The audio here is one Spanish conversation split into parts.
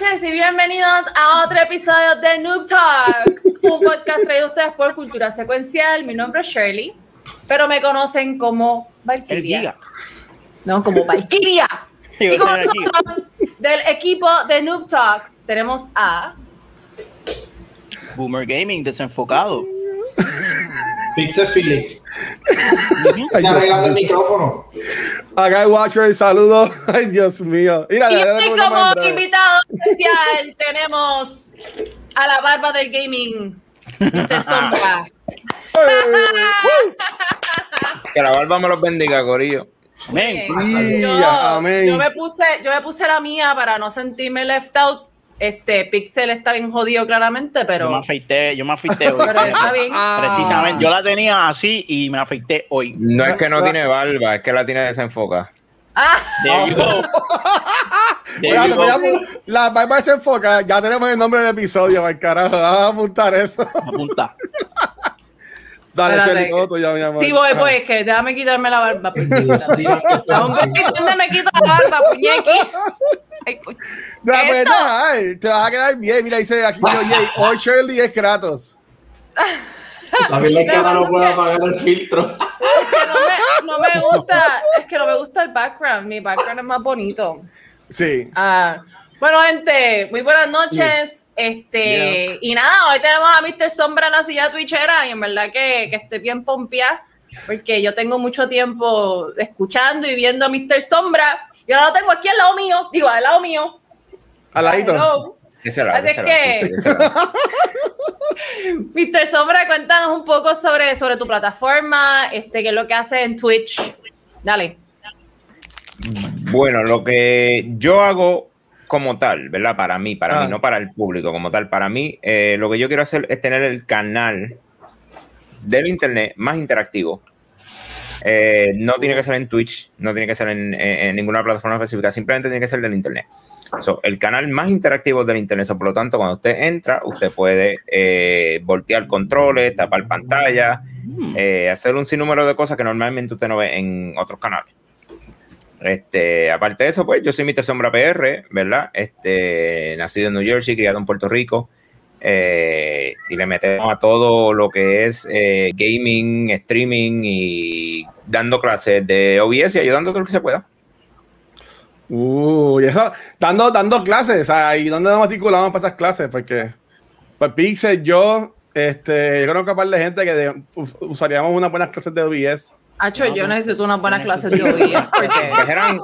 Noches y bienvenidos a otro episodio de Noob Talks, un podcast traído a ustedes por Cultura Secuencial. Mi nombre es Shirley, pero me conocen como Valkyria. No, como Valkyria. Y con nosotros, del equipo de Noob Talks, tenemos a Boomer Gaming desenfocado. Pixel Felix. Ay, Ya Dios arreglando el micrófono. Acá hay Watcher, saludos. Ay, Dios mío. Mira, Y le- como invitado especial tenemos a la barba del gaming, Mr. Sombra. Que la barba me los bendiga, Corillo. Yo, amén. yo me puse, yo me puse la mía para no sentirme left out. Este Pixel está bien jodido claramente, yo me pero, afeité, yo me afeité hoy. pero está bien. Precisamente, yo la tenía así y me afeité hoy. No es que no tiene barba, es que la tiene desenfoca. Ah, There you go. There you a go. La barba se enfoca. Ya tenemos el nombre del episodio, para carajo. Vamos a apuntar eso. Apunta. Dale, Espérate. Cheli, todo tuyo, mi amor. sí voy, Ajá. pues, es que déjame quitarme la barba. Que ¿Dónde me quito la barba, puñequi? Ay. No, pues, ay, te vas a quedar bien. Mira, dice aquí, oye, hoy Shirley es Kratos. También la cara No, no puede apagar el filtro. que no me, no me gusta, es que no me gusta el background, mi background es más bonito. Sí. Ah, bueno, gente, muy buenas noches. Este, y nada, hoy tenemos a Mr. Sombra en la silla twitchera y en verdad que, que estoy bien pompeada porque yo tengo mucho tiempo escuchando y viendo a Mr. Sombra y ahora lo tengo aquí al lado mío, digo, al lado mío. Al ladito. Hello. Ese Así es ese que- sí. Mr. Sombra, cuéntanos un poco sobre, sobre tu plataforma, este, qué es lo que hace en Twitch. Dale. Bueno, lo que yo hago como tal, ¿verdad? Para mí, para Ah. mí, no para el público como tal. Para mí, eh, lo que yo quiero hacer es tener el canal del internet más interactivo. Eh, no tiene que ser en Twitch, no tiene que ser en, en- en ninguna plataforma específica, simplemente tiene que ser del internet. So, el canal más interactivo del internet. So, por lo tanto, cuando usted entra, usted puede eh, voltear controles, tapar pantalla, eh, hacer un sinnúmero de cosas que normalmente usted no ve en otros canales. Este, aparte de eso, pues yo soy Mr. Sombra PR, ¿verdad? Este, nacido en New Jersey, criado en Puerto Rico. eh, y le metemos a todo lo que es eh, gaming, streaming y dando clases de OBS y ayudando todo lo que se pueda. Uh, y eso, dando, dando clases, ¿y dónde nos matriculamos para esas clases? Porque, pues Pixel, yo, este, yo conozco a un par de gente que usaríamos unas buenas clases de OBS. Hacho, yo necesito una buena Yo clase de Pues eran,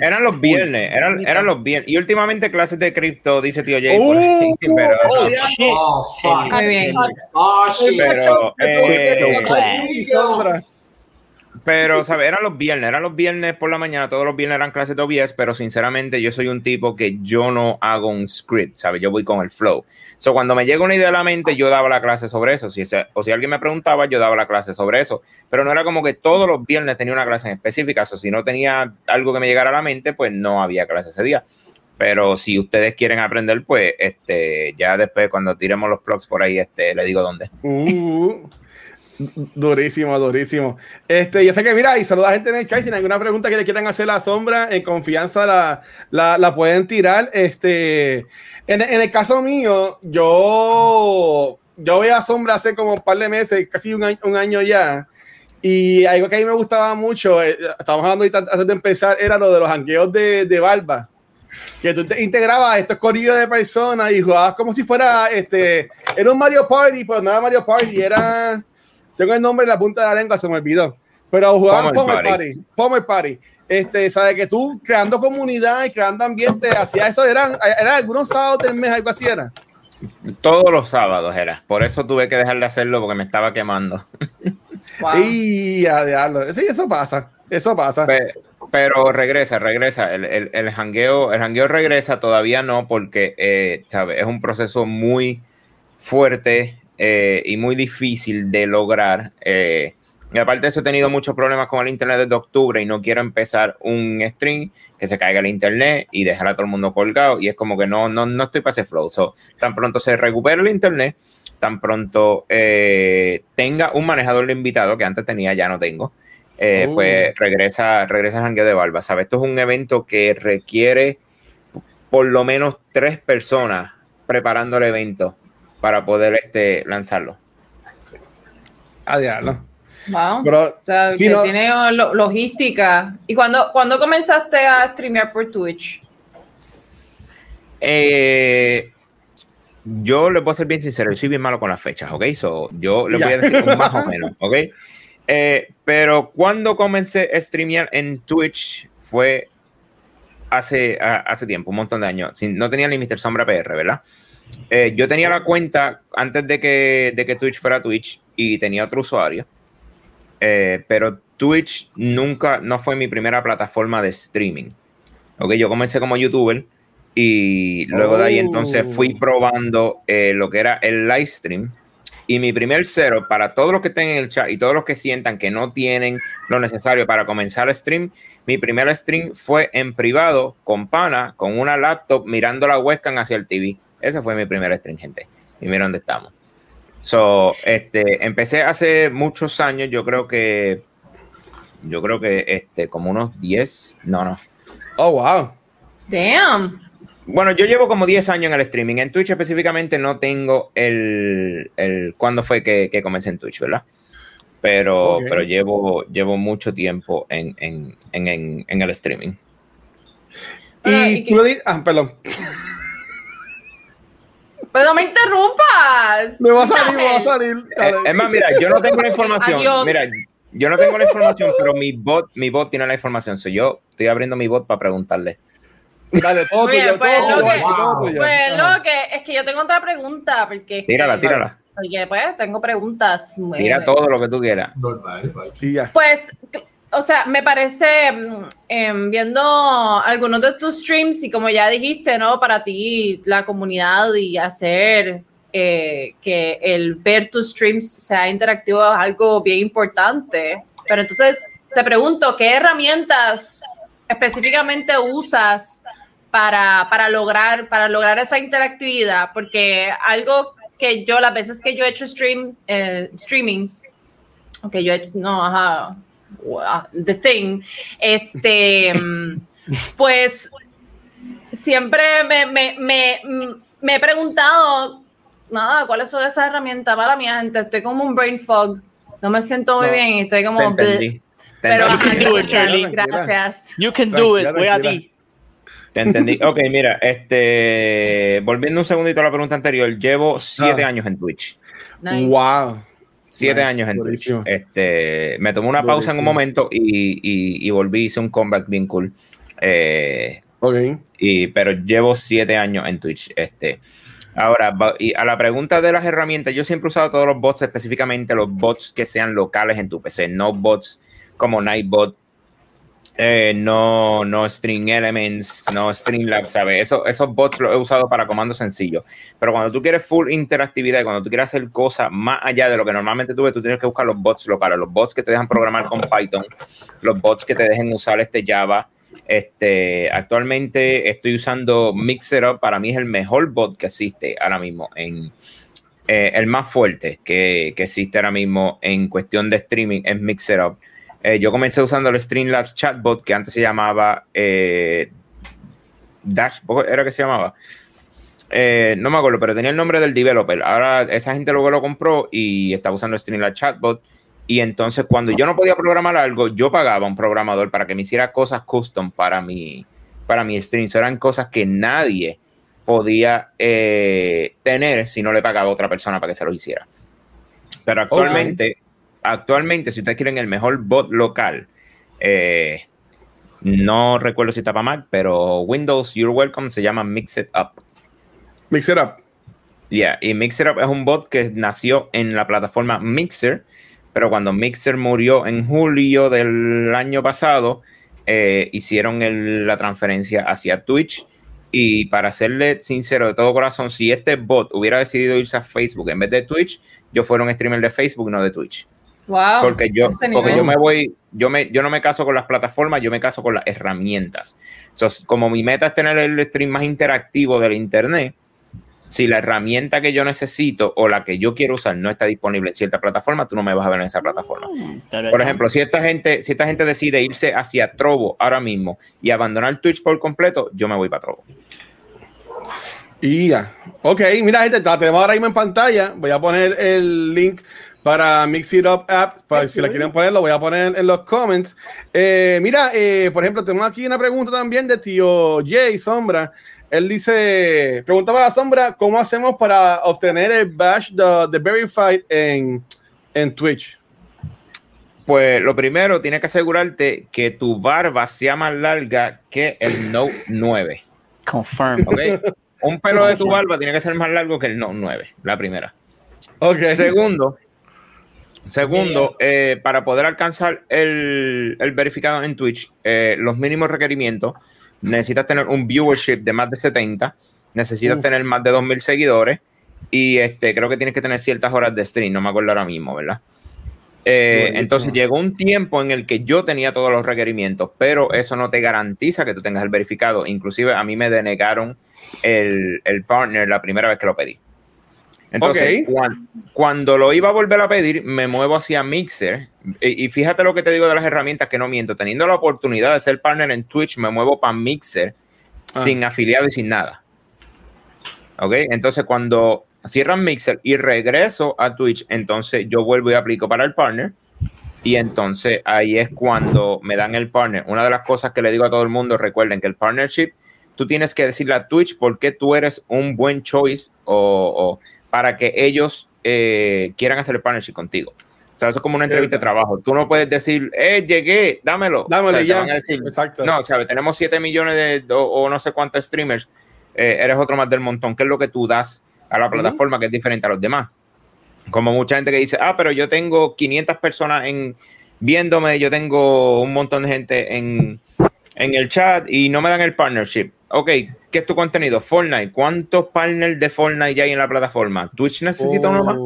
eran los viernes, eran, eran los viernes. Y últimamente clases de cripto, dice tío Jay. por ahí, Uh, pero, Oh, ya. shit. Oh, fuck. Muy bien. Oh, shit. pero, eh. Pero, ¿sabes? Eran los viernes, eran los viernes por la mañana, todos los viernes eran clases de OBS, pero sinceramente yo soy un tipo que yo no hago un script, ¿sabes? Yo voy con el flow. So, cuando me llega una idea a la mente, yo daba la clase sobre eso. Si ese- o si alguien me preguntaba, yo daba la clase sobre eso. Pero no era como que todos los viernes tenía una clase en específica. O si no tenía algo que me llegara a la mente, pues no había clase ese día. Pero si ustedes quieren aprender, pues este, ya después cuando tiremos los plugs por ahí, este, le digo dónde. Uh, durísimo, durísimo. Este, yo sé que, mira, y saluda a gente en el chat. Tienen alguna pregunta que le quieran hacer a la sombra, en confianza la, la, la pueden tirar. Este, en, en el caso mío, yo, yo veo a sombra hace como un par de meses, casi un año, un año ya. Y algo que a mí me gustaba mucho, eh, estábamos hablando ahorita antes de empezar, era lo de los jangueos de, de barba. Que tú te integrabas estos corillos de personas y jugabas como si fuera este. Era un Mario Party, pero no era Mario Party, era. Tengo el nombre en la punta de la lengua, se me olvidó. Pero jugaban Pomer Party. Pomer Party. Este, sabes que tú creando comunidad y creando ambiente, hacía eso, eran, eran algunos sábados del mes, algo así era. Todos los sábados era. Por eso tuve que dejar de hacerlo porque me estaba quemando. Wow. Y a diablo. Sí, eso pasa. Eso pasa. Pe- Pero regresa, regresa. El, el, el jangueo, el jangueo regresa, todavía no, porque eh, ¿sabes? es un proceso muy fuerte. Eh, y muy difícil de lograr. eh, y aparte de eso, he tenido muchos problemas con el internet desde octubre y no quiero empezar un stream que se caiga el internet y dejar a todo el mundo colgado. Y es como que no, no, no estoy para ese flow. So, tan pronto se recupere el internet, tan pronto eh, tenga un manejador de invitado que antes tenía, ya no tengo. eh, Oh. Pues regresa, regresa a Jangueo de Barba. ¿Sabes? Esto es un evento que requiere por lo menos tres personas preparando el evento para poder este, lanzarlo. A diablo. Wow. Pero, O sea, sí, que no- tiene lo- logística. ¿Y cuando, cuando comenzaste a streamear por Twitch? Eh, yo les voy a ser bien sincero, yo soy bien malo con las fechas, ¿ok? So, yo les Ya. voy a decir un más o menos, ¿ok? Eh, pero cuando comencé a streamear en Twitch fue hace, a- hace tiempo, un montón de años. Sin- no tenía ni Mr. Sombra PR, ¿verdad? Eh, yo tenía la cuenta antes de que, de que Twitch fuera Twitch y tenía otro usuario. Eh, pero Twitch nunca, no fue mi primera plataforma de streaming. Ok, yo comencé como youtuber y luego de ahí entonces fui Oh. probando eh, lo que era el live stream. Y mi primer cero, para todos los que estén en el chat y todos los que sientan que no tienen lo necesario para comenzar el stream, mi primer stream fue en privado con pana, con una laptop mirando la webcam hacia el TV. Ese fue mi primer stream, gente. Y mira dónde estamos. So, este, empecé hace muchos años, yo creo que, yo creo que, este, como unos 10, no, no, Oh, wow. Damn. bueno, yo llevo como 10 años en el streaming. En Twitch específicamente no tengo el, el cuándo fue que, que comencé en Twitch, ¿verdad? Pero, pero llevo, llevo mucho tiempo en, en, en, en, en el streaming. Ah, Y y tú lo di- Ah, perdón. Pero no me interrumpas. Me va a salir, me va a salir. Eh, es más, mira, yo no tengo la información. Adiós. Mira, yo no tengo la información, pero mi bot, mi bot tiene la información. So yo estoy abriendo mi bot para preguntarle. Dale, todo tuyo, pues, todo lo tuyo, que- todo tuyo. Pues Ajá. no, que es que yo tengo otra pregunta, porque, es que- Tírala, tírala. porque, pues tengo preguntas. Tira todo lo que tú quieras. Pues, o sea, me parece, mm, em, viendo algunos de tus streams y como ya dijiste, ¿no? Para ti, la comunidad y hacer eh, que el ver tus streams sea interactivo es algo bien importante. Pero entonces, te pregunto, ¿qué herramientas específicamente usas para, para, lograr, para lograr esa interactividad? Porque algo que yo, las veces que yo he hecho stream, eh, streamings, que yo no, ajá, The Thing, este, mm, pues siempre me, me, me, mm, me he preguntado, nada, ¿cuáles son esas herramientas para mi gente? Estoy como un brain fog, no me siento muy No, bien y estoy Te como... entendí. Te Pero entendí. ajá, You can do it, gracias, Shirley. gracias. You can do it, voy a ti. Te entendí. Ok, mira, este, volviendo un segundito a la pregunta anterior, llevo siete Ah. años en Twitch. Nice. Wow. Siete Nice, años en durísimo. Twitch. Este, me tomé una pausa en un momento y, y, y volví, hice un comeback bien cool. Eh, Ok. y, pero llevo siete años en Twitch. Este, ahora, y a la pregunta de las herramientas, yo siempre he usado todos los bots, específicamente los bots que sean locales en tu PC, no bots como Nightbot, eh, no, no String Elements, no Streamlabs, ¿sabes? Eso, esos bots los he usado para comandos sencillos. Pero cuando tú quieres full interactividad cuando tú quieres hacer cosas más allá de lo que normalmente tú ves, tú tienes que buscar los bots locales, los bots que te dejan programar con Python, los bots que te dejen usar este Java. Este, actualmente estoy usando Mixerup, para mí es el mejor bot que existe ahora mismo eh, el más fuerte que, que existe ahora mismo en cuestión de streaming es Mixerup. Eh, yo comencé usando el Streamlabs chatbot que antes se llamaba eh, Dashboard, ¿era que se llamaba? Eh, no me acuerdo, pero tenía el nombre del developer. Ahora esa gente luego lo compró y estaba usando Streamlabs chatbot. Y entonces cuando yo no podía programar algo, yo pagaba a un programador para que me hiciera cosas custom para mi, para mi stream. Eso eran cosas que nadie podía eh, tener si no le pagaba a otra persona para que se lo hiciera. Pero actualmente, actualmente, si ustedes quieren el mejor bot local, eh, no recuerdo si está para Mac, pero Windows, you're welcome, se llama Mix It Up. Mix it up. Yeah, y Mixer Up es un bot que nació en la plataforma Mixer, pero cuando Mixer murió en julio del año pasado, eh, hicieron el- la transferencia hacia Twitch Y para serle sincero de todo corazón, si este bot hubiera decidido irse a Facebook en vez de Twitch, yo fuera un streamer de Facebook, no de Twitch. Wow. Porque yo, porque yo me voy, yo me, yo no me caso con las plataformas, yo me caso con las herramientas. So, como mi meta es tener el stream más interactivo del internet, si la herramienta que yo necesito o la que yo quiero usar no está disponible en cierta plataforma, tú no me vas a ver en esa plataforma. Por ejemplo, si esta gente, si esta gente decide irse hacia Trovo ahora mismo y abandonar Twitch por completo, yo me voy para Trovo. Y ya. Ok, mira, gente, la tenemos ahora mismo en pantalla. Voy a poner el link para Mix It Up App. Para si la quieren poner, lo voy a poner en los comments. Eh, mira, eh, por ejemplo, tenemos aquí una pregunta también de tío Jay Sombra. Él dice: Preguntaba a la Sombra, ¿cómo hacemos para obtener el badge de, de Verified en, en Twitch? Pues lo primero, tienes que asegurarte que tu barba sea más larga que el Note 9. Confirm. ¿ok? Un pelo de tu barba tiene que ser más largo que el Note 9, la primera. Ok. Segundo, segundo eh, para poder alcanzar el, el verificado en Twitch, eh, los mínimos requerimientos, necesitas tener un viewership de más de 70, necesitas Uf. tener más de 2.000 seguidores y este, creo que tienes que tener ciertas horas de stream, no me acuerdo ahora mismo, ¿verdad? Eh, entonces llegó un tiempo en el que yo tenía todos los requerimientos, pero eso no te garantiza que tú tengas el verificado. Inclusive a mí me denegaron el, el partner la primera vez que lo pedí. Entonces, cuando lo iba a volver a pedir, me muevo hacia Mixer. Y, y fíjate lo que te digo de las herramientas que no miento. Teniendo la oportunidad de ser partner en Twitch, me muevo para Mixer Ah. sin afiliado y sin nada. ¿Ok? Entonces, cuando cierran Mixer y regreso a Twitch, entonces yo vuelvo y aplico para el partner. Y entonces ahí es cuando me dan el partner. Una de las cosas que le digo a todo el mundo, recuerden que el partnership, tú tienes que decirle a Twitch por qué tú eres un buen choice o, o para que ellos eh, quieran hacer el partnership contigo. O sea, eso es como una entrevista de trabajo. Tú no puedes decir, eh, llegué, dámelo. Dámelo O sea, ya. decir, Exacto. no, o sea, tenemos 7 millones de, o, o no sé cuántos streamers, eh, eres otro más del montón. ¿Qué es lo que tú das a la plataforma que es diferente a los demás? Como mucha gente que dice, ah, pero yo tengo 500 personas en, viéndome, yo tengo un montón de gente en, en el chat y no me dan el partnership. Ok, ¿qué es tu contenido? Fortnite. ¿Cuántos partners de Fortnite ya hay en la plataforma? ¿Twitch necesita uno más?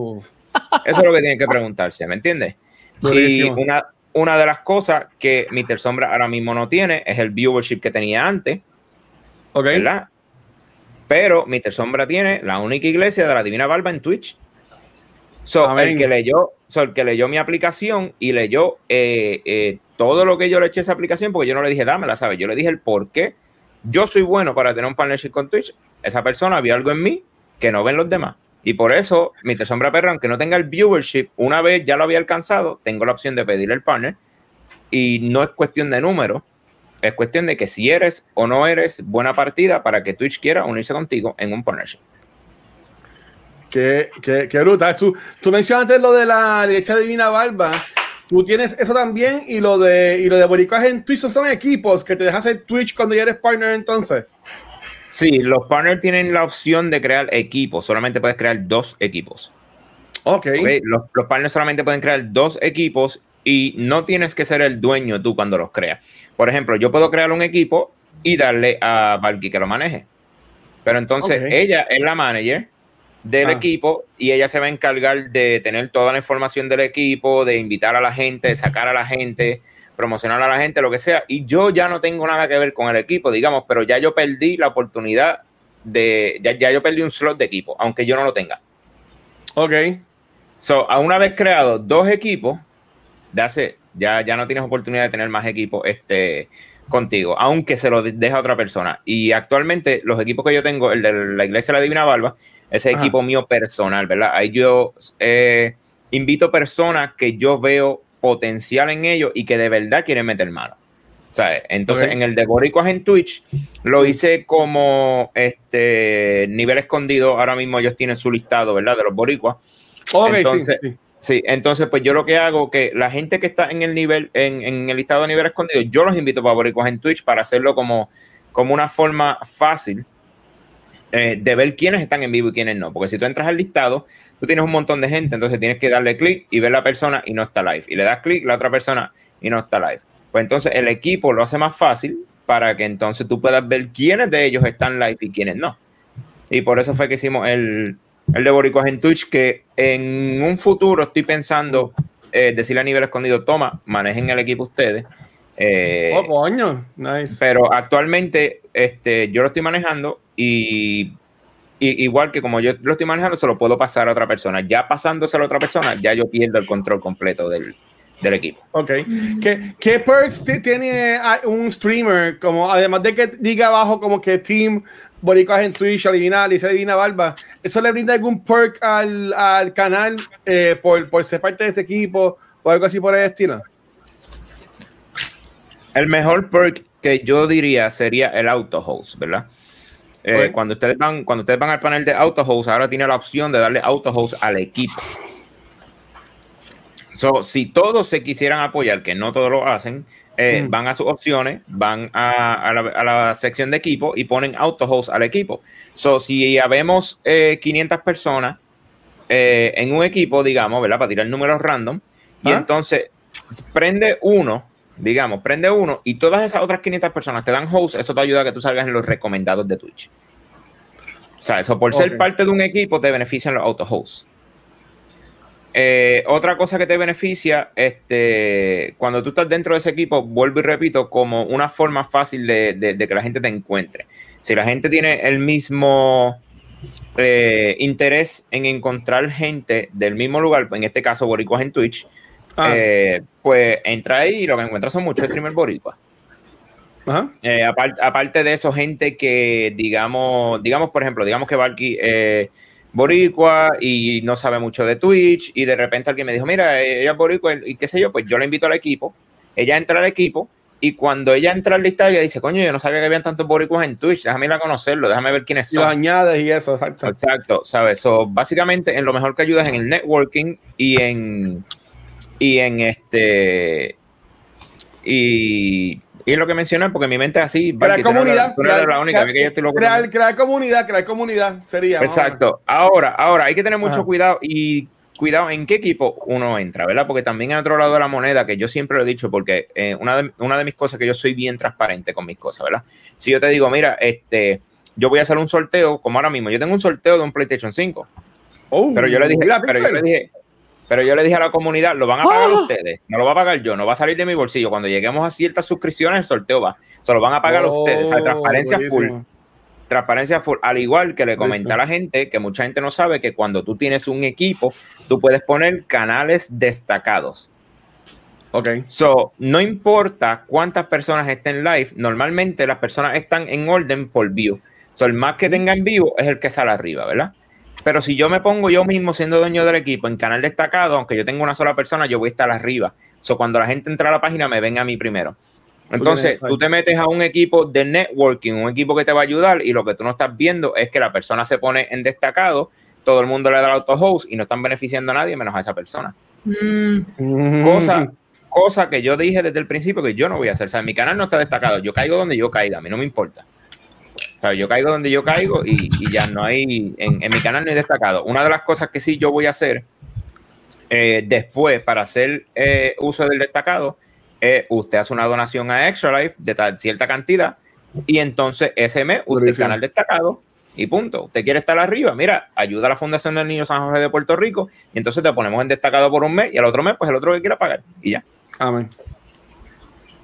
Eso es lo que tienen que preguntarse, ¿me entiendes? Y una, una de las cosas que Mr. Sombra ahora mismo no tiene es el viewership que tenía antes, Ok. ¿verdad? Pero Mr. Sombra tiene la única iglesia de la Divina Barba en Twitch. So, el que leyó, so, el que leyó mi aplicación y leyó eh, eh, todo lo que yo le eché a esa aplicación, porque yo no le dije dámela, ¿sabes? Yo le dije el por qué yo soy bueno para tener un partnership con Twitch. Esa persona vio algo en mí que no ven los demás. Y por eso, Mr. Sombra Perro, aunque no tenga el viewership, una vez ya lo había alcanzado, tengo la opción de pedirle el partner. Y no es cuestión de número, es cuestión de que si eres o no eres buena partida para que Twitch quiera unirse contigo en un partnership. Qué, qué, qué brutal. Tú, tú mencionaste lo de la iglesia divina barba. Tú tienes eso también y lo de y lo de boricuas en Twitch son equipos que te dejas hacer Twitch cuando ya eres partner entonces. Sí, los partners tienen la opción de crear equipos, solamente puedes crear dos equipos. Ok. ¿ok? Los, los partners solamente pueden crear dos equipos y no tienes que ser el dueño tú cuando los creas. Por ejemplo, yo puedo crear un equipo y darle a Valky que lo maneje. Pero entonces ella es la manager del Ah. equipo y ella se va a encargar de tener toda la información del equipo, de invitar a la gente, de sacar a la gente, promocionar a la gente, lo que sea. Y yo ya no tengo nada que ver con el equipo, digamos, pero ya yo perdí la oportunidad de, ya, ya yo perdí un slot de equipo, aunque yo no lo tenga. Ok. So, a una vez creado dos equipos, de hace, ya, ya no tienes oportunidad de tener más equipos este, contigo, aunque se lo de- deja a otra persona. Y actualmente los equipos que yo tengo, el de la Iglesia de la Divina Barba, ese Ajá. equipo mío personal, ¿verdad? Ahí yo eh, invito personas que yo veo potencial en ellos y que de verdad quieren meter mano. ¿Sabes? Entonces, en el de Boricuas en Twitch, lo hice como este nivel escondido. Ahora mismo ellos tienen su listado, ¿verdad? De los Boricuas. Ok, Entonces- sí, sí. Sí, entonces pues yo lo que hago que la gente que está en el nivel, en, en el listado de nivel escondido, yo los invito para boricuas en Twitch para hacerlo como, como una forma fácil eh, de ver quiénes están en vivo y quiénes no. Porque si tú entras al listado, tú tienes un montón de gente, entonces tienes que darle clic y ver la persona y no está live. Y le das clic la otra persona y no está live. Pues entonces el equipo lo hace más fácil para que entonces tú puedas ver quiénes de ellos están live y quiénes no. Y por eso fue que hicimos el, el de Boricuas en Twitch, que en un futuro estoy pensando eh, decirle a nivel escondido, toma, manejen el equipo ustedes. Eh, Oh, coño. Nice. pero actualmente este, yo lo estoy manejando y, y igual que como yo lo estoy manejando, se lo puedo pasar a otra persona. Ya pasándoselo a otra persona, ya yo pierdo el control completo del, del equipo. Ok. ¿Qué, qué perks ti- tiene ah, un streamer? Como además de que diga abajo como que Team Boricuas en Twitch, adivina, Alicia Divina Barba, ¿eso le brinda algún perk al, al canal eh, por, por ser parte de ese equipo o algo así por el estilo? El mejor perk que yo diría sería el auto host, ¿verdad? Eh, cuando, ustedes van, cuando ustedes van al panel de auto host, ahora tiene la opción de darle auto host al equipo. So, si todos se quisieran apoyar, que no todos lo hacen, eh, Mm. van a sus opciones, van a, a la, a la sección de equipo y ponen auto host al equipo. So, si habemos eh, 500 personas eh, en un equipo, digamos, ¿verdad? Para tirar números random, y Ah. entonces prende uno, digamos, prende uno, y todas esas otras 500 personas te dan host, eso te ayuda a que tú salgas en los recomendados de Twitch. O sea, eso por ser parte de un equipo te benefician los auto hosts. Eh, otra cosa que te beneficia, este, cuando tú estás dentro de ese equipo, vuelvo y repito, como una forma fácil de, de- de que la gente te encuentre. Si la gente tiene el mismo eh, interés en encontrar gente del mismo lugar, en este caso boricuas en Twitch, Ah, eh, pues entra ahí y lo que encuentras son muchos streamers boricuas. ajá. Apar- aparte de eso, gente que, digamos, digamos, por ejemplo, digamos que Valky boricua y no sabe mucho de Twitch y de repente alguien me dijo, mira, eh, ella es boricua y qué sé yo, pues yo la invito al equipo, ella entra al equipo y cuando ella entra al listado, ella dice, coño, yo no sabía que habían tantos boricuas en Twitch, déjame ir a conocerlo, déjame ver quiénes Y los son. añades y eso, exacto. Exacto, ¿sabes? So, básicamente, en lo mejor que ayuda es en el networking y en y en este y, y en lo que mencioné, porque mi mente es así. Crear comunidad. tú no eres crear- la única, crear- ve que yo estoy loco crear, también. crear comunidad, crear comunidad sería. Exacto. Ahora, ahora hay que tener mucho Ajá. cuidado y cuidado en qué equipo uno entra, ¿verdad? Porque también en otro lado de la moneda, que yo siempre lo he dicho, porque eh, una, de, una de mis cosas que yo soy bien transparente con mis cosas, ¿verdad? Si yo te digo, mira, este, yo voy a hacer un sorteo, como ahora mismo, yo tengo un sorteo de un PlayStation 5. Oh, Pero yo le dije, pero yo le dije, pero yo le dije a la comunidad, lo van a pagar ¡Ah! ustedes, no lo va a pagar yo, no va a salir de mi bolsillo. Cuando lleguemos a ciertas suscripciones, el sorteo va. Se lo van a pagar Oh, ustedes. O sea, transparencia full. Transparencia full. Al igual que le comenté a la gente, que mucha gente no sabe que cuando tú tienes un equipo, tú puedes poner canales destacados. Ok. So, no importa cuántas personas estén live, normalmente las personas están en orden por view. So, el más que tenga en vivo es el que sale arriba, ¿verdad? Pero si yo me pongo yo mismo siendo dueño del equipo en canal destacado, aunque yo tenga una sola persona, yo voy a estar arriba. So, cuando la gente entra a la página, me ven a mí primero. Entonces, tú te metes a un equipo de networking, un equipo que te va a ayudar, y lo que tú no estás viendo es que la persona se pone en destacado, todo el mundo le da el auto host y no están beneficiando a nadie menos a esa persona Mm, cosa, cosa que yo dije desde el principio que yo no voy a hacer. O sea, mi canal no está destacado. Yo caigo donde yo caiga, a mí no me importa. O sea, yo caigo donde yo caigo y, y ya no hay, en, en mi canal no hay destacado. Una de las cosas que sí yo voy a hacer eh, después para hacer eh, uso del destacado es usted hace una donación a Extra Life de tal, cierta cantidad y entonces ese mes usted es Durísimo. canal destacado y punto. Usted quiere estar arriba, mira, ayuda a la Fundación del Niño San José de Puerto Rico y entonces te ponemos en destacado por un mes y al otro mes pues el otro que quiera pagar y ya. Amén.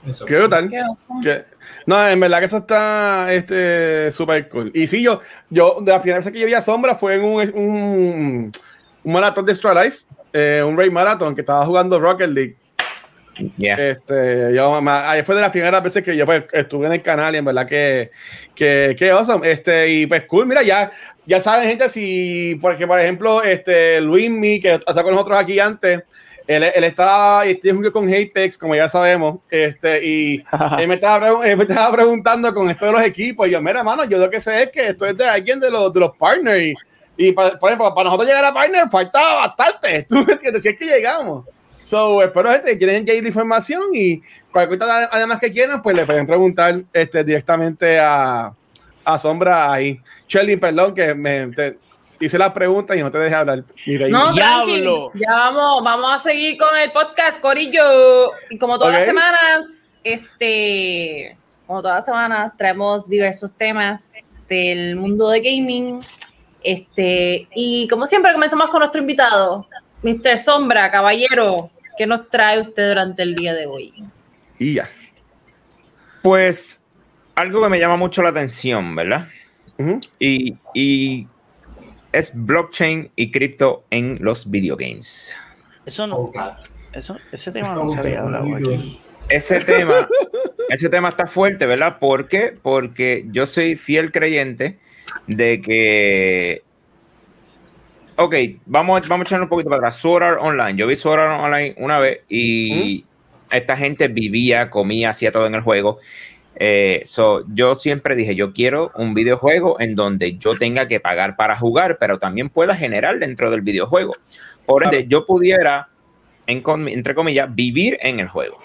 Eso. Qué brutal. qué. Que- No, en verdad que eso está este súper cool. Y sí, yo, yo, de la primera vez que yo vi a Sombra fue en un, un, un maratón de Extra Life, eh, un Raid Marathon que estaba jugando Rocket League. Ya. Este, yo, ma- ahí fue de las primeras veces que yo pues, estuve en el canal y en verdad que, que, que awesome. Este, y pues cool, mira, ya, ya saben, gente, si, porque por ejemplo, este, Luismi, que está con nosotros aquí antes, él, él y tiene un con Apex, como ya sabemos, este, y él me, estaba, él me estaba preguntando con esto de los equipos, y yo, mira, mano, yo lo que sé es que esto es de alguien de los, de los partners, y, y pa- por ejemplo, para nosotros llegar a partner faltaba bastante, tú me entiendes, si es que llegamos. So, espero gente que quieren ir información y cualquier cosa además que quieran, pues le pueden preguntar este, directamente a, a Sombra ahí. Shelly, perdón que me te hice la pregunta y no te dejé hablar. reír. No, tranqui. Diablo. Ya vamos, vamos a seguir con el podcast, Corillo. Y como todas las semanas, este como todas las semanas, traemos diversos temas del mundo de gaming. Este, y como siempre, comenzamos con nuestro invitado, Mr. Sombra, caballero, ¿qué nos trae usted durante el día de hoy? Y ya. Pues algo que me llama mucho la atención, ¿verdad? Y, y es blockchain y cripto en los videogames. Eso no, Oh, eso, ese tema no se había hablado aquí. Ese tema, ese tema está fuerte, ¿verdad? ¿Por qué? Porque yo soy fiel creyente de que. Ok, vamos, vamos a echarnos un poquito para atrás. Sword Art Online. Yo vi Sword Art Online una vez y esta gente vivía, comía, hacía todo en el juego. Eh, so, yo siempre dije, yo quiero un videojuego en donde yo tenga que pagar para jugar, pero también pueda generar dentro del videojuego. Por ende, yo pudiera, en entre comillas, vivir en el juego.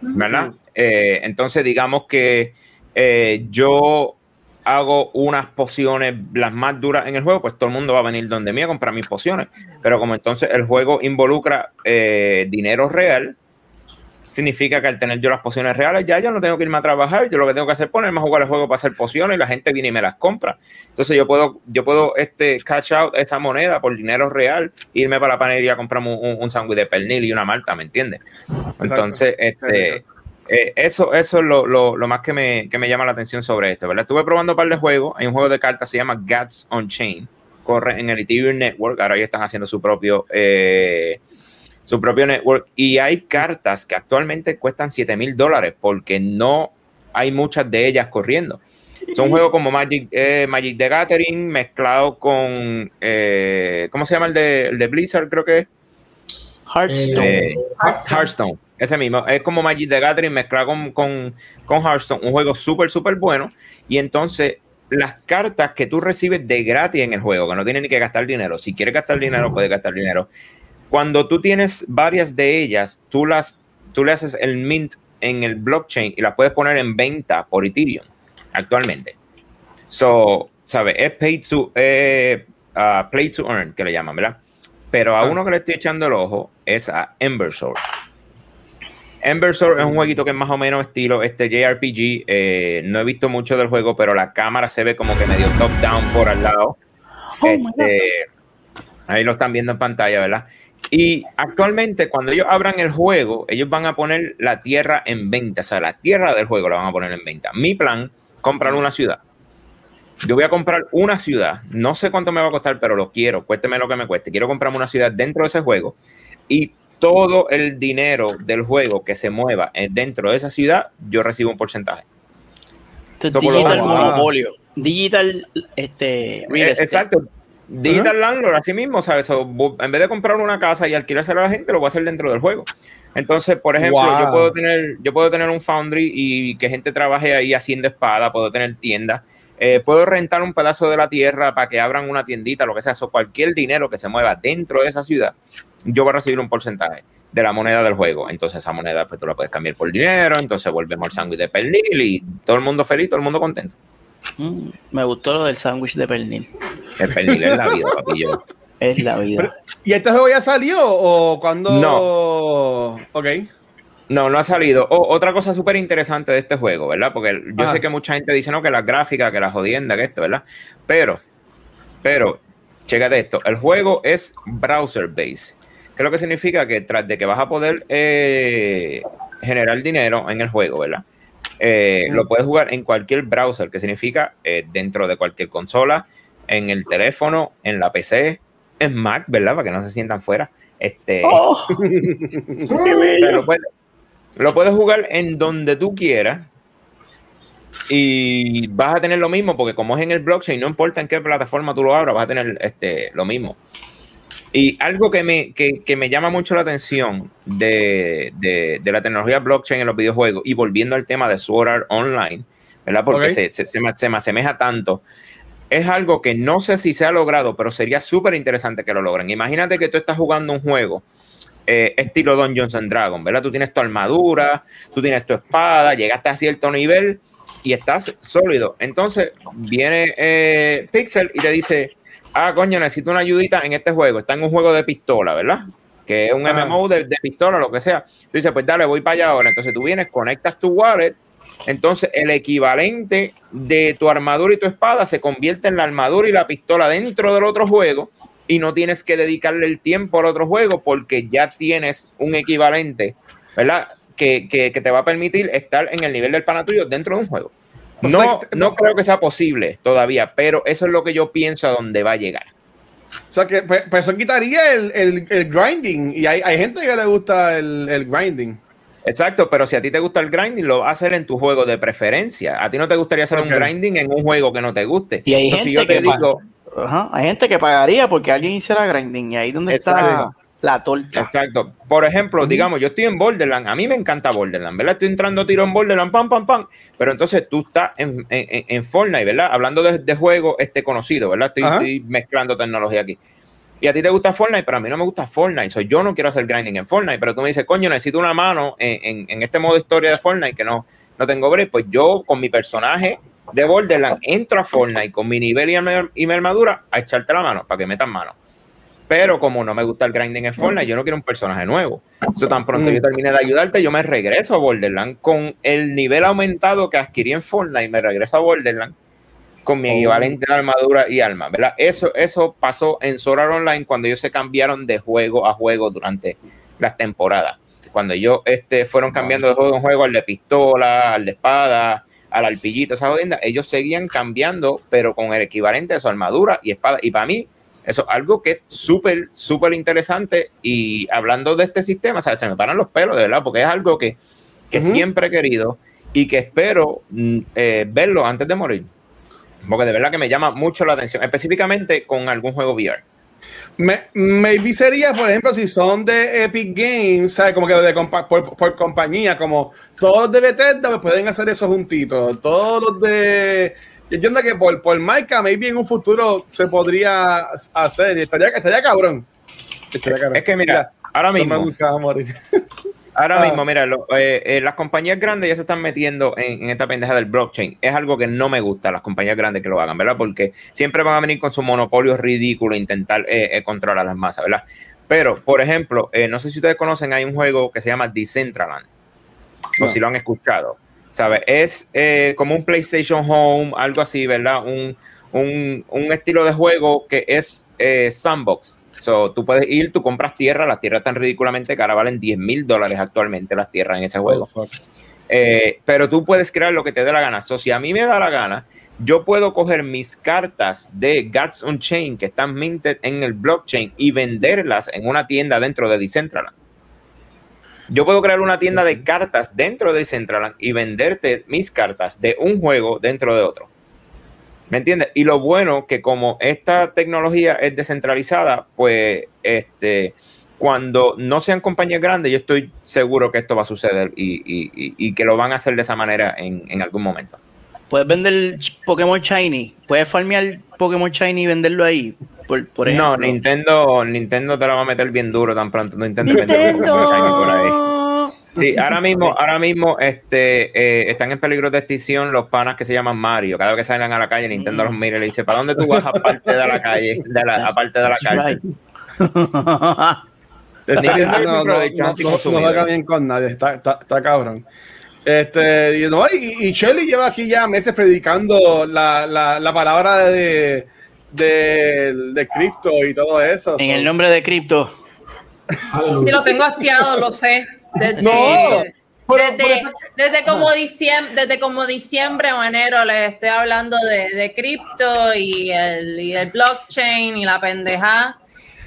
¿Verdad? Eh, entonces, digamos que eh, yo hago unas pociones las más duras en el juego, pues todo el mundo va a venir donde mí a comprar mis pociones. Pero como entonces el juego involucra dinero real, significa que al tener yo las pociones reales, ya yo no tengo que irme a trabajar, yo lo que tengo que hacer es ponerme a jugar el juego para hacer pociones y la gente viene y me las compra. Entonces yo puedo, yo puedo este, catch out esa moneda por dinero real, irme para la panadería a comprarme un, un, un sándwich de pernil y una malta, ¿me entiendes? Entonces, este, eh, eso, eso es lo, lo, lo más que me, que me llama la atención sobre esto, ¿verdad? Estuve probando un par de juegos, hay un juego de cartas, se llama Gats on Chain, corre en el Ethereum Network, ahora ya están haciendo su propio... Eh, su propio network y hay cartas que actualmente cuestan 7 mil dólares porque no hay muchas de ellas corriendo. Son juegos como Magic, eh, Magic the Gathering mezclado con, eh, ¿cómo se llama el de, el de Blizzard? Creo que es Hearthstone. Eh, Hearthstone. Ese mismo. Es como Magic the Gathering mezclado con, con, con Hearthstone. Un juego súper, súper bueno. Y entonces las cartas que tú recibes de gratis en el juego, que no tienes ni que gastar dinero. Si quieres gastar dinero, puedes gastar dinero. Cuando tú tienes varias de ellas, tú las tú le haces el mint en el blockchain y las puedes poner en venta por Ethereum actualmente. So, ¿sabes? Es pay to, eh, uh, play to earn, que le llaman, ¿verdad? Pero a Ah. uno que le estoy echando el ojo es a Ember Sword. Ember Sword es un jueguito que es más o menos estilo este JRPG. eh, no he visto mucho del juego, pero la cámara se ve como que medio top down por al lado. Oh my Este, ahí lo están viendo en pantalla, ¿verdad? Y actualmente, cuando ellos abran el juego, ellos van a poner la tierra en venta. O sea, la tierra del juego la van a poner en venta. Mi plan, comprar una ciudad. Yo voy a comprar una ciudad. No sé cuánto me va a costar, pero lo quiero. Cuésteme lo que me cueste. Quiero comprarme una ciudad dentro de ese juego. Y todo el dinero del juego que se mueva dentro de esa ciudad, yo recibo un porcentaje. So, digital, monopolio. digital este, real Eh, estate. Exacto. Digital Landlord, así mismo, ¿sabes? So, en vez de comprar una casa y alquilársela a la gente, lo voy a hacer dentro del juego. Entonces, por ejemplo, Wow. yo puedo tener, yo puedo tener un foundry y que gente trabaje ahí haciendo espada, puedo tener tiendas, eh, puedo rentar un pedazo de la tierra para que abran una tiendita, lo que sea, so, cualquier dinero que se mueva dentro de esa ciudad, yo voy a recibir un porcentaje de la moneda del juego. Entonces, esa moneda, pues tú la puedes cambiar por dinero, entonces volvemos al sándwich de pernil y todo el mundo feliz, todo el mundo contento. Mm, me gustó lo del sándwich de pernil. El pernil es la vida, papillo. Es la vida. Pero- ¿Y este juego ya salió o cuando? No. Ok. No, no ha salido. O- otra cosa súper interesante de este juego, ¿verdad? Porque yo Ajá. sé que mucha gente dice, no, que las gráficas, que la jodienda, que esto, ¿verdad? Pero, pero, chécate esto, el juego es browser base. ¿Qué es lo que significa? Que tras de que vas a poder eh, generar dinero en el juego, ¿verdad? Eh, Lo puedes jugar en cualquier browser, que significa eh, dentro de cualquier consola, en el teléfono, en la PC, en Mac, ¿verdad? Para que no se sientan fuera. Este, Oh, qué bello. lo, puedes, lo puedes jugar en donde tú quieras y vas a tener lo mismo porque como es en el blockchain, no importa en qué plataforma tú lo abras, vas a tener este, lo mismo. Y algo que me, que, que me llama mucho la atención de, de- de la tecnología blockchain en los videojuegos y volviendo al tema de Sword Art Online, ¿verdad? Porque Ok. se, se, se me, se me asemeja tanto. Es algo que no sé si se ha logrado, pero sería súper interesante que lo logren. Imagínate que tú estás jugando un juego eh, estilo Dungeons and Dragons, ¿verdad? Tú tienes tu armadura, tú tienes tu espada, llegaste a cierto nivel y estás sólido. Entonces viene eh, Pixel y te dice, ah, coño, necesito una ayudita en este juego. Está en un juego de pistola, ¿verdad? Que es un Ajá. MMO de, de pistola, lo que sea. Tú dices, pues dale, voy para allá ahora. Entonces tú vienes, conectas tu wallet entonces el equivalente de tu armadura y tu espada se convierte en la armadura y la pistola dentro del otro juego y no tienes que dedicarle el tiempo al otro juego porque ya tienes un equivalente, ¿verdad? Que, que, que te va a permitir estar en el nivel del pana tuyo dentro de un juego. No, no creo que sea posible todavía, pero eso es lo que yo pienso a dónde va a llegar. O sea que pues, pues eso quitaría el, el, el grinding y hay, hay, gente que le gusta el, el, grinding. Exacto, pero si a ti te gusta el grinding, lo vas a hacer en tu juego de preferencia. A ti no te gustaría hacer okay. un grinding en un juego que no te guste. Y hay Entonces, gente yo te que digo, Ajá, hay gente que pagaría porque alguien hiciera grinding y ahí donde está la torta. Exacto. Por ejemplo, uh -huh. digamos, yo estoy en Borderland, a mí me encanta Borderland, ¿verdad? Estoy entrando a tiro en Borderland, pam, pam, pam. Pero entonces tú estás en, en, en Fortnite, ¿verdad? Hablando de, de juego este conocido, ¿verdad? Estoy, estoy, mezclando tecnología aquí. Y a ti te gusta Fortnite, pero a mí no me gusta Fortnite. So, yo no quiero hacer grinding en Fortnite, pero tú me dices, coño, necesito una mano en, en este modo historia de Fortnite que no, no tengo break. Pues yo con mi personaje de Borderland entro a Fortnite con mi nivel y y mi armadura a echarte la mano para que metan mano. Pero como no me gusta el grinding en Fortnite, yo no quiero un personaje nuevo. Eso tan pronto yo termine de ayudarte, yo me regreso a Borderland con el nivel aumentado que adquirí en Fortnite, me regreso a Borderland con mi equivalente de armadura y arma, ¿verdad? Eso, eso pasó en Sword Online cuando ellos se cambiaron de juego a juego durante las temporadas. Cuando ellos este, fueron cambiando de juego en juego al de pistola, al de espada, al alpillito, esa jodienda, ellos seguían cambiando, pero con el equivalente de su armadura y espada. Y para mí, eso es algo que es súper, súper interesante. Y hablando de este sistema, ¿sabes? se me paran los pelos, de verdad, porque es algo que, que uh -huh. siempre he querido y que espero eh, verlo antes de morir. Porque de verdad que me llama mucho la atención, específicamente con algún juego VR. Me, maybe sería, por ejemplo, si son de Epic Games, ¿sabes? Como que de compa por, por, compañía, como todos los de Bethesda pues pueden hacer eso juntitos. Todos los de. Yo entiendo que por, por marca, maybe en un futuro se podría hacer. Y estaría, estaría cabrón. Estaría cabrón. Es que mira, mira ahora mismo. Ahora ah. mismo, mira, lo, eh, eh, las compañías grandes ya se están metiendo en, en, esta pendeja del blockchain. Es algo que no me gusta, las compañías grandes que lo hagan, ¿verdad? Porque siempre van a venir con su monopolio ridículo e intentar eh, controlar a las masas, ¿verdad? Pero, por ejemplo, eh, no sé si ustedes conocen, hay un juego que se llama Decentraland, no. o si lo han escuchado, ¿sabes? Es eh, como un PlayStation Home, algo así, ¿verdad? Un, un, un estilo de juego que es sandbox So, tú puedes ir, tú compras tierra, las tierras están ridículamente caras, valen 10 mil dólares actualmente las tierras en ese juego. Oh, eh, pero tú puedes crear lo que te dé la gana. So, si a mí me da la gana, yo puedo coger mis cartas de Gods on Chain que están minted en el blockchain y venderlas en una tienda dentro de Decentraland. Yo puedo crear una tienda de cartas dentro de Decentraland y venderte mis cartas de un juego dentro de otro. ¿Me entiendes? Y lo bueno que como esta tecnología es descentralizada, pues este, cuando no sean compañías grandes, yo estoy seguro que esto va a suceder y, y, y que lo van a hacer de esa manera en, en, algún momento. ¿Puedes vender Pokémon Shiny? ¿Puedes farmear Pokémon Shiny y venderlo ahí? Por, por no, Nintendo, Nintendo te la va a meter bien duro tan pronto. No intentes vender Pokémon Shiny por ahí. Sí, ahora mismo, ahora mismo este, eh, están en peligro de extinción los panas que se llaman Mario. Cada vez que salen a la calle, Nintendo los mira y le dice, ¿para dónde tú vas aparte de la calle? De la, aparte de la cárcel. Nintendo no, no, no, no, no bien con nadie, está, está, está cabrón. Este, y, no, y, y Shelly lleva aquí ya meses predicando la, la, la palabra de, de, de cripto y todo eso. En so. el nombre de cripto. Si lo tengo hastiado, lo sé. Desde, no. Pero, desde, pero, desde, como diciembre, desde como diciembre o enero les estoy hablando de, de cripto y el, y el blockchain y la pendeja.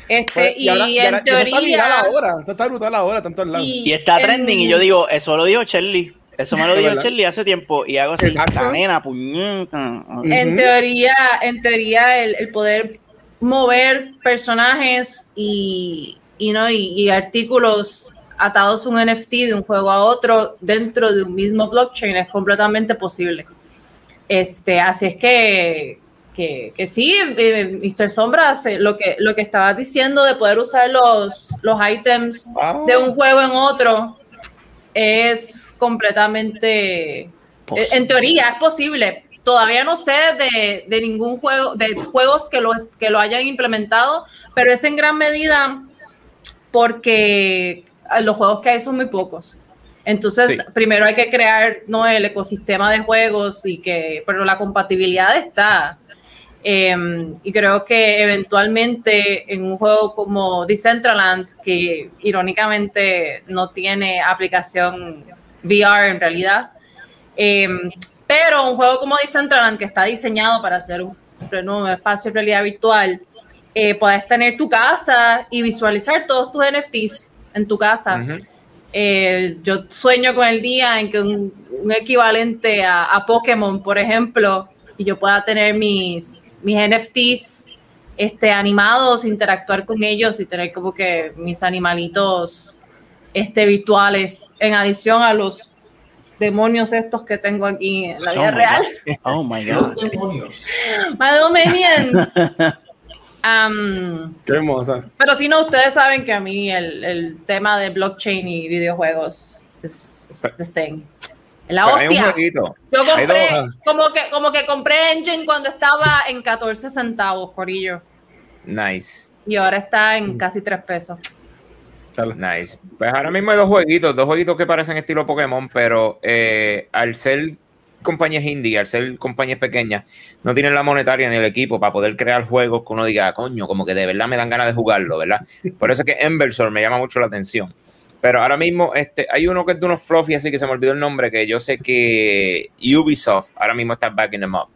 Este, pues, y, y, ahora, y, en ahora, teoría. Está ahora, eso está brutal ahora, tanto lados. Y, y está trending, y yo digo, eso lo dijo Charlie. Eso me lo dijo Charlie hace tiempo y hago así, Exacto. la nena, puñeta. En uh -huh. teoría, en teoría, el, el, poder mover personajes y, y, ¿no? y, y artículos atados un NFT de un juego a otro dentro de un mismo blockchain es completamente posible. Este, así es que, que, que sí, eh, Mr. Sombras, lo que, lo que estabas diciendo de poder usar los, los items de un juego en otro es completamente, posible. en teoría es posible. Todavía no sé de, de ningún juego, de juegos que lo, que lo hayan implementado, pero es en gran medida porque los juegos que hay son muy pocos. Entonces, Sí. primero hay que crear ¿no? el ecosistema de juegos y que, pero la compatibilidad está. Eh, y creo que eventualmente en un juego como Decentraland, que irónicamente no tiene aplicación VR en realidad, eh, pero un juego como Decentraland que está diseñado para ser un, un espacio de realidad virtual, eh, puedes tener tu casa y visualizar todos tus NFTs en tu casa. Eh, yo sueño con el día en que un, un equivalente a, a Pokémon, por ejemplo, y yo pueda tener mis, mis NFTs este, animados, interactuar con ellos y tener como que mis animalitos este, virtuales, en adición a los demonios estos que tengo aquí en la vida Oh real. Oh my Los God. demonios. My. Um, Qué hermosa. pero si no, ustedes saben que a mí el, el tema de blockchain y videojuegos es, the thing. La Pero hay un hostia. jueguito. Yo compré, como que, como que compré Engine cuando estaba en 14 centavos, Corillo. Nice. Y ahora está en casi 3 pesos. Nice. Pues ahora mismo hay dos jueguitos, dos jueguitos que parecen estilo Pokémon, pero eh, al ser compañías indie, al ser compañías pequeñas, no tienen la monetaria ni el equipo para poder crear juegos que uno diga, coño, como que de verdad me dan ganas de jugarlo, ¿verdad? Por eso es que Embersor me llama mucho la atención. Pero ahora mismo este, hay uno que es de unos fluffy, así que se me olvidó el nombre, que yo sé que Ubisoft ahora mismo está backing them up.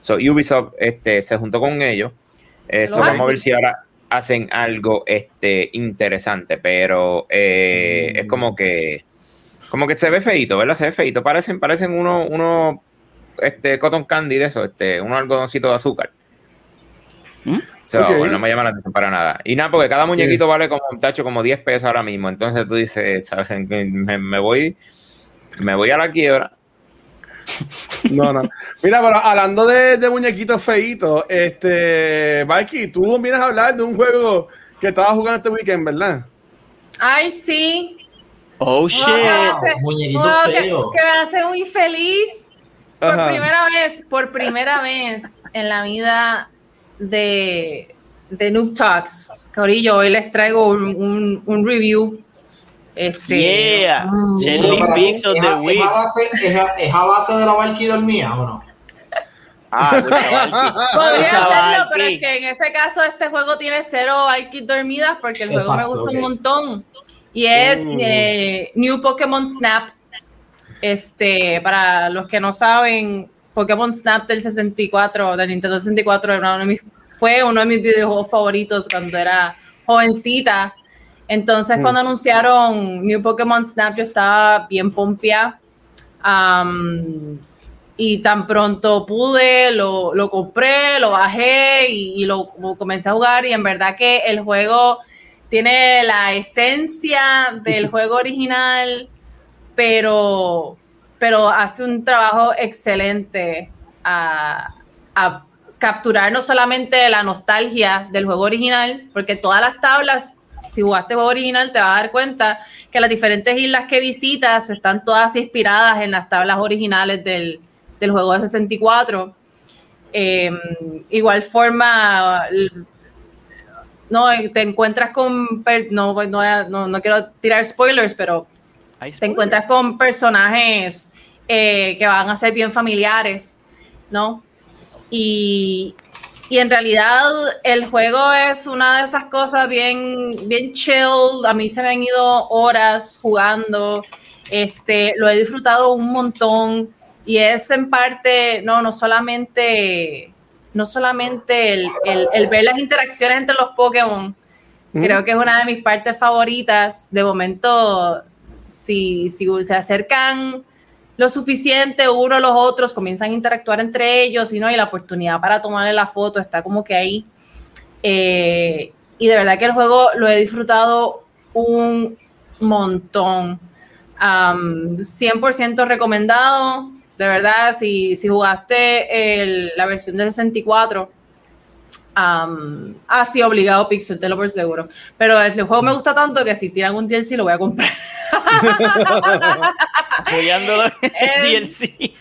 So Ubisoft este, se juntó con ellos. Eh, Los so vamos a ver si ahora hacen algo este, interesante, pero eh, es como que como que se ve feito, ¿verdad? Se ve feito. Parecen, parecen uno, uno este, cotton candy de eso, este, unos algodoncitos de azúcar. ¿Mm? So, Ok. bueno, no me llama la atención para nada. Y nada, porque cada muñequito vale como un tacho, como 10 pesos ahora mismo. Entonces tú dices, ¿sabes? Me, me voy, me voy a la quiebra. No, no. Mira, pero hablando de, de muñequitos feitos, este, Mikey, tú vienes a hablar de un juego que estabas jugando este weekend, ¿verdad? Ay, sí. Oh shit. muñequito wow, que, feo. que me hace muy feliz. Por Ajá. primera vez, por primera vez en la vida de, de Noob Talks, Corillo, hoy les traigo un, un- un review. Este, Yeah. Pix of ¿es the a- ¿Es a base- es a- es a base de la Valky dormía o no? Ah. Podría hacerlo, pero es que en ese caso este juego tiene cero Aikid dormidas porque el juego me gusta un montón. Y es Mm. eh, New Pokémon Snap. Este, para los que no saben, Pokémon Snap del 64, del Nintendo 64, era uno de mis- fue uno de mis videojuegos favoritos cuando era jovencita. Entonces, Mm. cuando anunciaron New Pokémon Snap, yo estaba bien pompia. y tan pronto pude, lo, lo compré, lo bajé y, y lo comencé a jugar. Y en verdad que el juego tiene la esencia del juego original, pero, pero hace un trabajo excelente a, a capturar no solamente la nostalgia del juego original, porque todas las tablas, si jugaste juego original, te vas a dar cuenta que las diferentes islas que visitas están todas inspiradas en las tablas originales del, del juego de 64. Eh, igual forma, no, te encuentras con, no, no, no, no quiero tirar spoilers, pero te encuentras con personajes eh, que van a ser bien familiares, ¿no? Y, y, en realidad el juego es una de esas cosas bien, bien chill. A mí se me han ido horas jugando. Este, lo he disfrutado un montón. Y es en parte, no, no solamente, no solamente el, el, el ver las interacciones entre los Pokémon. Mm. Creo que es una de mis partes favoritas. De momento, si, si se acercan lo suficiente uno a los otros, comienzan a interactuar entre ellos y, ¿no? y la oportunidad para tomarle la foto está como que ahí. Eh, y de verdad que el juego lo he disfrutado un montón. Um, 100% recomendado. De verdad, si, si jugaste el, la versión de 64, um, ah, sí, obligado Pixel, te lo por seguro. Pero el juego me gusta tanto que si tiran un DLC lo voy a comprar. Apoyándolo en DLC.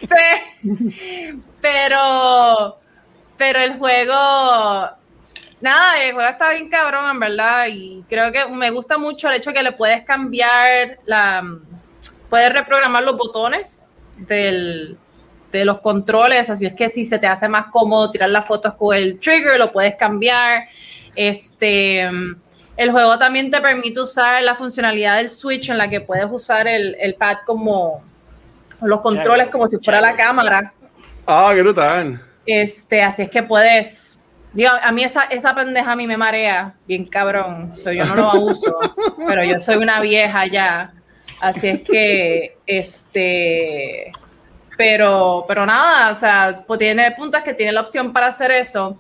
Pero, pero el juego, nada, el juego está bien cabrón, en verdad. Y creo que me gusta mucho el hecho que le puedes cambiar la, puedes reprogramar los botones del, de los controles, así es que si se te hace más cómodo tirar las fotos con el trigger, lo puedes cambiar. Este, el juego también te permite usar la funcionalidad del Switch en la que puedes usar el, el pad como los controles como si fuera la cámara. Ah, qué brutal. Este, así es que puedes. Digo, a mí esa, esa pendeja a mí me marea bien cabrón. So, yo no lo uso, pero yo soy una vieja ya. Así es que, este, pero, pero nada, o sea, pues tiene puntos que tiene la opción para hacer eso.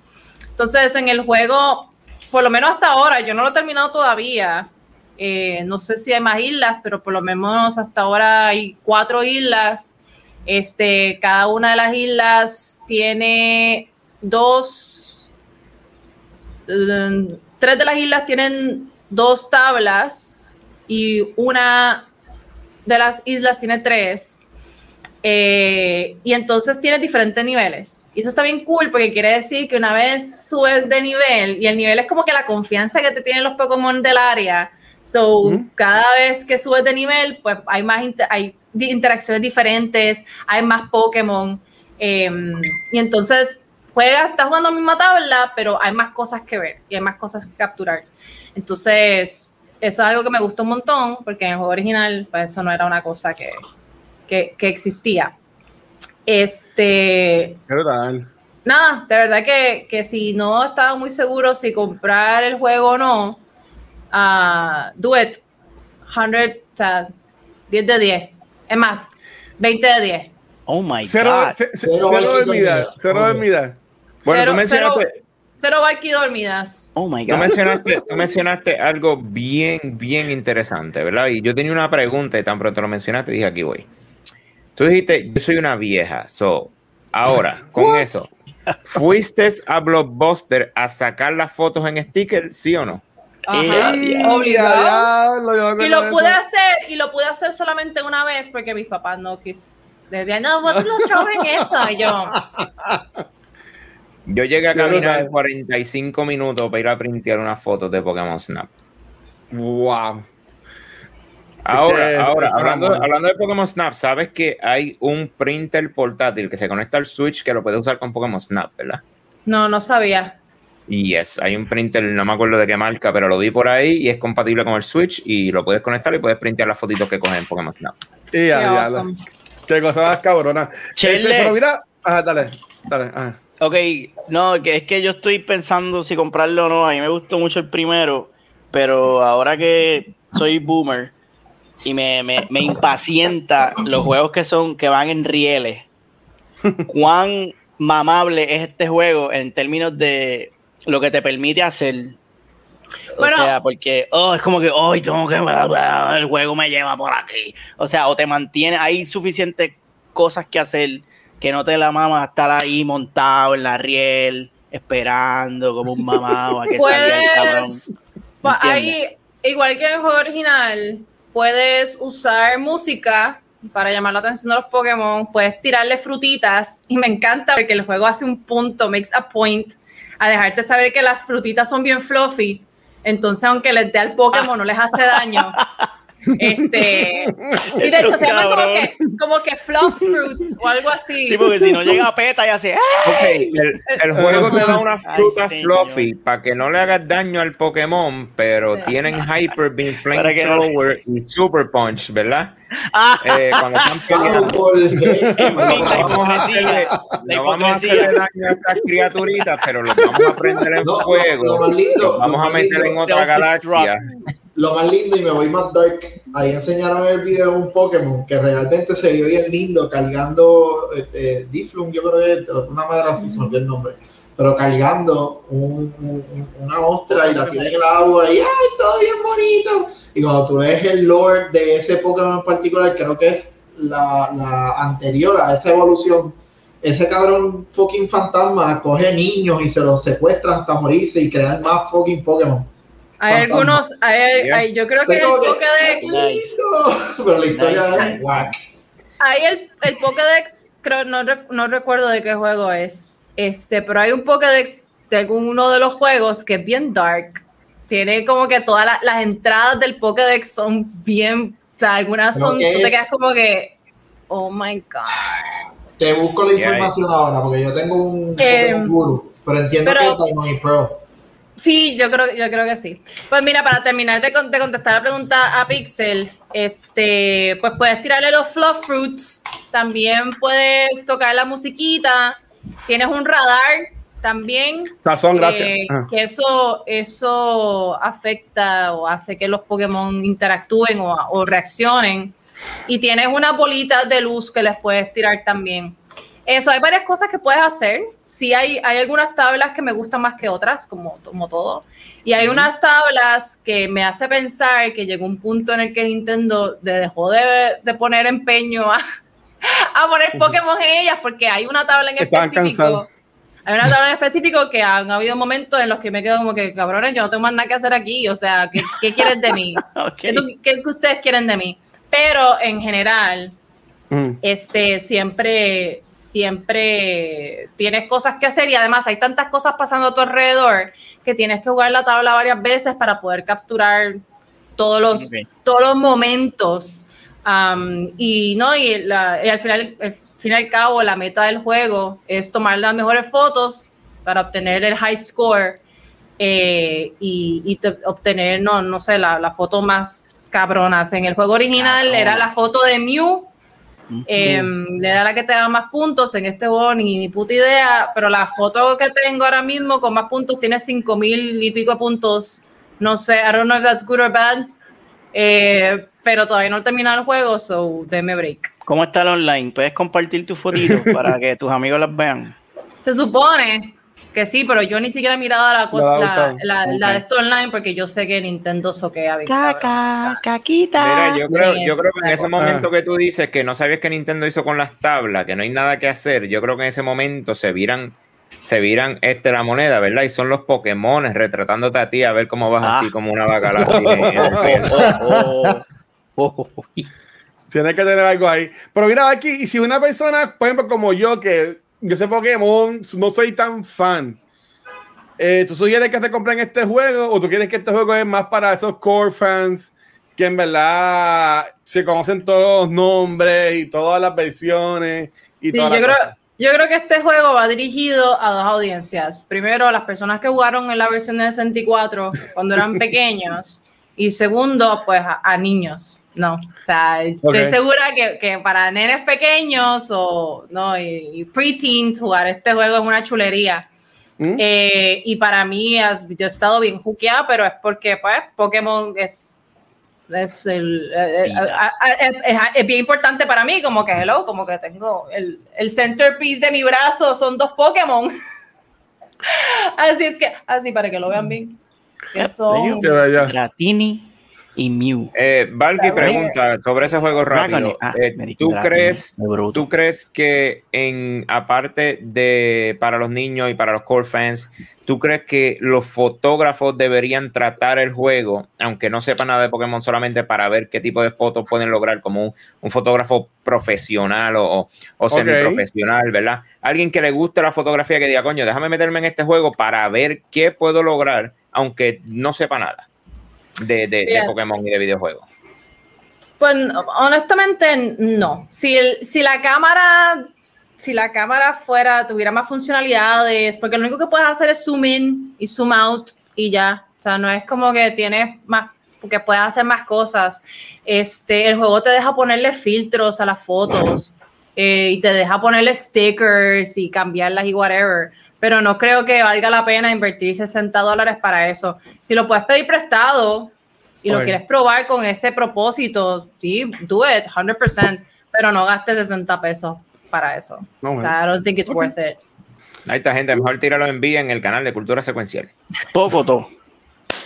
Entonces, en el juego, por lo menos hasta ahora, yo no lo he terminado todavía. Eh, no sé si hay más islas, pero por lo menos hasta ahora hay cuatro islas. Este, cada una de las islas tiene dos, eh, tres de las islas tienen dos tablas y una de las islas tiene tres. Eh, y entonces tiene diferentes niveles. Y eso está bien cool porque quiere decir que una vez subes de nivel, y el nivel es como que la confianza que te tienen los Pokémon del área. So, cada vez que subes de nivel, pues hay más hay interacciones diferentes, hay más Pokémon. Em, y entonces juegas, estás jugando la misma tabla, pero hay más cosas que ver y hay más cosas que capturar. Entonces, eso es algo que me gustó un montón, porque en el juego original, pues eso no era una cosa que, que, existía. Este. ¿Verdad? Nada, de verdad que, que, si no estaba muy seguro si comprar el juego o no, uh, do it. 100, o sea, 10 de 10. Es más, 20 de 10. Oh my cero, God. Cero, cero. Cero dormida. Bueno, cero, tú mencionaste. Cero Valky dormidas. Oh my Tú God. mencionaste, tú mencionaste algo bien, bien interesante, ¿verdad? Y yo tenía una pregunta y tan pronto lo mencionaste, dije aquí voy. Tú dijiste, yo soy una vieja, so, ahora, con eso, ¿fuiste a Blockbuster a sacar las fotos en sticker, sí o no? Ajá, Eh, obligado. Y acuerdo lo de pude hacer, y lo pude hacer solamente una vez porque mis papás no quis. Desde no, vos no en eso. Y yo, Yo llegué a caminar brutal. 45 minutos para ir a printear una foto de Pokémon Snap. Wow. Ahora, Es ahora, es hablando, hablando de Pokémon Snap, sabes que hay un printer portátil que se conecta al Switch que lo puedes usar con Pokémon Snap, ¿verdad? no, no sabía. Y yes, hay un printer, no me acuerdo de qué marca, pero lo vi por ahí y es compatible con el Switch y lo puedes conectar y puedes printear las fotitos que cogen en Pokémon Snap. Y ya, Qué ya, awesome. Qué cosa más cabrona. Este, pero mira, ajá, dale, dale. Ajá. Ok, no, que es que yo estoy pensando si comprarlo o no. A mí me gustó mucho el primero, pero ahora que soy boomer y me, me, me impacienta los juegos que son que van en rieles, cuán mamable es este juego en términos de lo que te permite hacer. O Bueno. sea, porque oh, es como que hoy tengo que el juego me lleva por aquí. O sea, o te mantiene, hay suficientes cosas que hacer que no te la mamas estar ahí montado en la riel, esperando como un mamado a que salga el cabrón. Pa- hay, igual que en el juego original, puedes usar música para llamar la atención de los Pokémon, puedes tirarle frutitas y me encanta porque el juego hace un punto, makes a point, a dejarte saber que las frutitas son bien fluffy, entonces aunque les dé al Pokémon no les hace daño. Este, y de hecho se llama como que, como que fluff fruits o algo así. Sí, porque si no llega a peta y hace ¡ah! Ok, el, el juego te da una Ay, fruta señor. fluffy para que no le hagas daño al Pokémon, pero Sí. tienen Hyper Beam que no Flamethrower y Super Punch, ¿verdad? ¡Ah! Eh, cuando están peleando. No vamos a hacerle, no daño a estas criaturitas, pero los vamos a prender en No, fuego. los vamos a meter en otra galaxia. Lo más lindo, y me voy más dark, ahí enseñaron en el video un Pokémon que realmente se vio bien lindo cargando este, Diflum, yo creo que una madre así, se olvidó el nombre, pero cargando un- un- una ostra y la tiene en el agua y ¡ay, todo bien bonito! Y cuando tú ves el lore de ese Pokémon en particular, creo que es la, la anterior a esa evolución, ese cabrón fucking fantasma coge niños y se los secuestra hasta morirse y crear más fucking Pokémon. Hay algunos, hay, hay- yo creo que Es el Pokédex. Pero la historia Nice, es hay el, el Pokédex, creo, no, no recuerdo de qué juego es, este, pero hay un Pokédex de alguno de los juegos que es bien dark. Tiene como que todas la- las entradas del Pokédex son bien O sea, algunas son, ¿qué tú te es? quedas como que, oh my God. Te busco la información ahora porque yo tengo un Eh, Pokémon Guru, pero entiendo pero- que es Diamond y Pearl. Sí, yo creo, yo creo que sí. Pues mira, para terminar de, con- de contestar la pregunta a Pixel, este, pues puedes tirarle los fluff fruits, también puedes tocar la musiquita, tienes un radar también. Sazón, gracias. eh, Ah. que eso, eso afecta o hace que los Pokémon interactúen o, o reaccionen. Y tienes unas bolitas de luz que les puedes tirar también. Eso, hay varias cosas que puedes hacer. Sí, hay, hay algunas tablas que me gustan más que otras, como, como todo. Y hay unas tablas que me hace pensar que llegó un punto en el que Nintendo de- dejó de, de poner empeño a, a poner Pokémon en ellas, porque hay una tabla en Estaban específico. cansados. Hay una tabla en específico que han habido momentos en los que me quedo como que, cabrones, yo no tengo más nada que hacer aquí. O sea, ¿qué, qué quieres de mí? Ok. ¿Qué, tú- qué ustedes quieren de mí? Pero en general, Mm. este, siempre, siempre tienes cosas que hacer y además hay tantas cosas pasando a tu alrededor que tienes que jugar la tabla varias veces para poder capturar todos los, Ok. todos los momentos. Am, y no, y, la- y al final, al fin y al cabo, la meta del juego es tomar las mejores fotos para obtener el high score eh, y, y te- obtener, no, no sé, la, la foto más cabronas. En el juego original Cabrón. era la foto de Mew, Eh, era la que te da más puntos. En este juego ni, ni puta idea, pero la foto que tengo ahora mismo con más puntos tiene cinco mil y pico puntos. No sé, I don't know if that's good or bad, eh, pero todavía no he terminado el juego, so deme break. ¿Cómo está el online? ¿Puedes compartir tus fotitos para que tus amigos las vean? Se supone que sí, pero yo ni siquiera he mirado la cosa, la la, la de esto online porque yo sé que Nintendo soquea bien. Caca, caquita. Mira, yo creo, yo creo que en ese cosa. momento que tú dices que no sabías que Nintendo hizo con las tablas, que no hay nada que hacer, yo creo que en ese momento se viran, se viran este la moneda, ¿verdad? Y son los Pokémon retratándote a ti a ver cómo vas Ah. así como una vaca. Oh, oh, oh, oh. Tiene que tener algo ahí. Pero mira aquí, y si una persona, por ejemplo, como yo, que yo sé Pokémon, no soy tan fan, eh, ¿tú sugieres que se compren este juego o tú quieres que este juego es más para esos core fans que en verdad se conocen todos los nombres y todas las versiones? Y Sí, yo creo, yo creo que este juego va dirigido a dos audiencias. Primero, las personas que jugaron en la versión de 64 cuando eran pequeños. Y segundo, pues a, a niños. No, o sea, estoy segura que, que para nenes pequeños o no, y, y preteens jugar este juego es una chulería. ¿Mm? Eh, y para mí, eh, yo he estado bien juqueada, pero es porque pues, Pokémon es, es, el, eh, eh, es, es- es bien importante para mí, como que hello, como que tengo el, el centerpiece de mi brazo, son dos Pokémon. así es que, así para que lo vean bien. Que son, y Mew. Eh, Valky pregunta sobre ese juego rápido. Ah, Eh, ¿Tú crees. ¿Tú crees que en aparte de para los niños y para los core fans, tú crees que los fotógrafos deberían tratar el juego, aunque no sepan nada de Pokémon, solamente para ver qué tipo de fotos pueden lograr como un, un fotógrafo profesional o, o, o Ok. semiprofesional, ¿verdad? Alguien que le guste la fotografía que diga, coño, déjame meterme en este juego para ver qué puedo lograr, aunque no sepa nada de, de- de. Pokémon y de videojuegos. Pues honestamente no. Si, el- si la cámara, si la cámara fuera, tuviera más funcionalidades, porque lo único que puedes hacer es zoom in y zoom out y ya. O sea, no es como que tienes más, porque puedes hacer más cosas. Este, el juego te deja ponerle filtros a las fotos eh, y te deja ponerle stickers y cambiarlas y whatever. Pero no creo que valga la pena invertir 60 dólares para eso. Si lo puedes pedir prestado y lo quieres probar con ese propósito, sí, do it, 100%, pero no gastes 60 pesos para eso. No, o sea, I don't think it's worth it. Ahí está, gente. Mejor tíralo en vía en el canal de Cultura Secuencial. Popoto.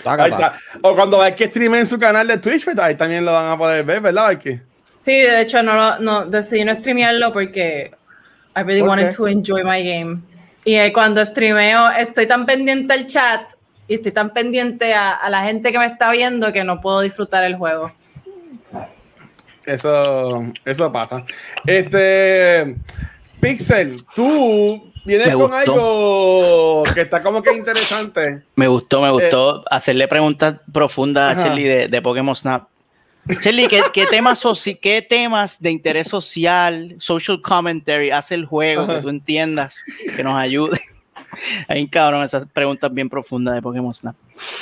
Ahí está. O cuando va que streame en su canal de Twitch, pues ahí también lo van a poder ver, ¿verdad, Valky? Sí, de hecho, no, lo- no decidí no streamearlo porque I really ¿Por wanted to enjoy my game. Y eh, cuando streameo, estoy tan pendiente al chat y estoy tan pendiente a, a la gente que me está viendo que no puedo disfrutar el juego. Eso, eso pasa. Este, Pixel, tú vienes Me con gustó. algo que está como que interesante. Me gustó, me gustó hacerle preguntas profundas a Shelly de, de Pokémon Snap. Shelly, ¿qué, qué temas, soci- ¿qué temas de interés social, social commentary hace el juego que tú entiendas, que nos ayude? Ahí, cabrón, esas preguntas bien profundas de Pokémon Snap.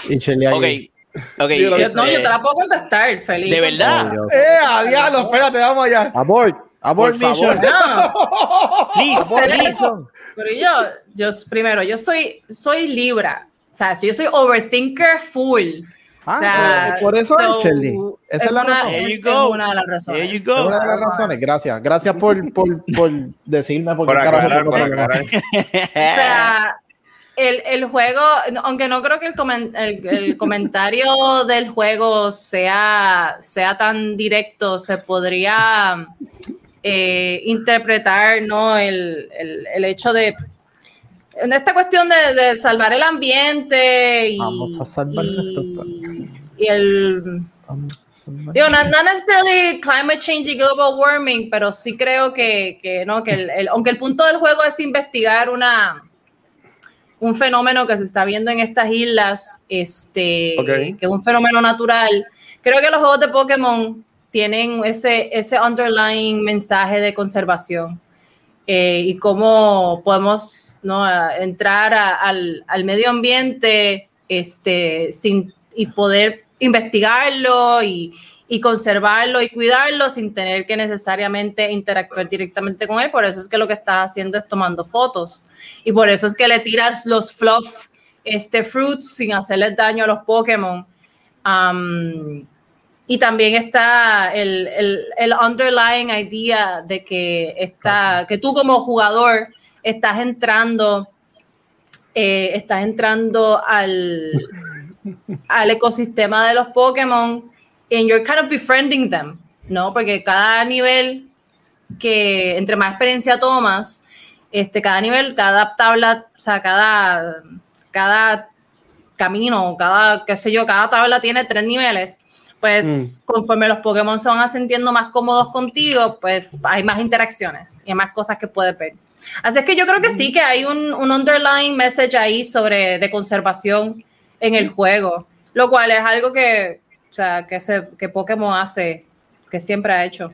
Y Shelly ahí. ok. Yo- Yo- no, este, yo te la puedo contestar, feliz. ¿De verdad? Oh. ¡Eh, a diablo! Espérate, vamos allá. Abort. Abort Por favor. mission. No, Please, Abort mission. pero yo, yo, primero, yo soy, soy Libra. O sea, si yo soy overthinker full. Ah, o sea, por eso so, es Shelly. Esa es la una, razón. Es- una de las razones. There you Es una de las razones. Gracias. Gracias por, por, por decirme por Por carajo aclarar, por aclarar. O sea, el, el juego, aunque no creo que el, comen- el- el comentario del juego sea, sea tan directo, se podría eh, interpretar ¿no? el, el- el hecho de en esta cuestión de, de salvar el ambiente y, Vamos a salvar y- nuestro y el. Digo, no, no necesariamente climate change y global warming, pero sí creo que, que, no, que el, el- aunque el punto del juego es investigar una, un fenómeno que se está viendo en estas islas, este, que es un fenómeno natural, creo que los juegos de Pokémon tienen ese, ese underlying mensaje de conservación. eh, y cómo podemos ¿no? entrar a- al, al medio ambiente este, sin, y poder investigarlo y, y conservarlo y cuidarlo sin tener que necesariamente interactuar directamente con él. Por eso es que lo que estás haciendo es tomando fotos. Y por eso es que le tiras los fluff este, fruits sin hacerles daño a los Pokémon. Y también está el, el, el underlying idea de que, está, que tú como jugador estás entrando, eh, estás entrando al, al ecosistema de los Pokémon and you're kind of befriending them, ¿no? Porque cada nivel que, entre más experiencia tomas, este, cada nivel, cada tabla, o sea, cada, cada camino, cada, qué sé yo, cada tabla tiene tres niveles. Pues conforme los Pokémon se van sintiendo más cómodos contigo, pues hay más interacciones y hay más cosas que puedes ver. Así es que yo creo que sí, que hay un, un underlying message ahí sobre de conservación en el juego, lo cual es algo que, o sea, que, se, que Pokémon hace, que siempre ha hecho.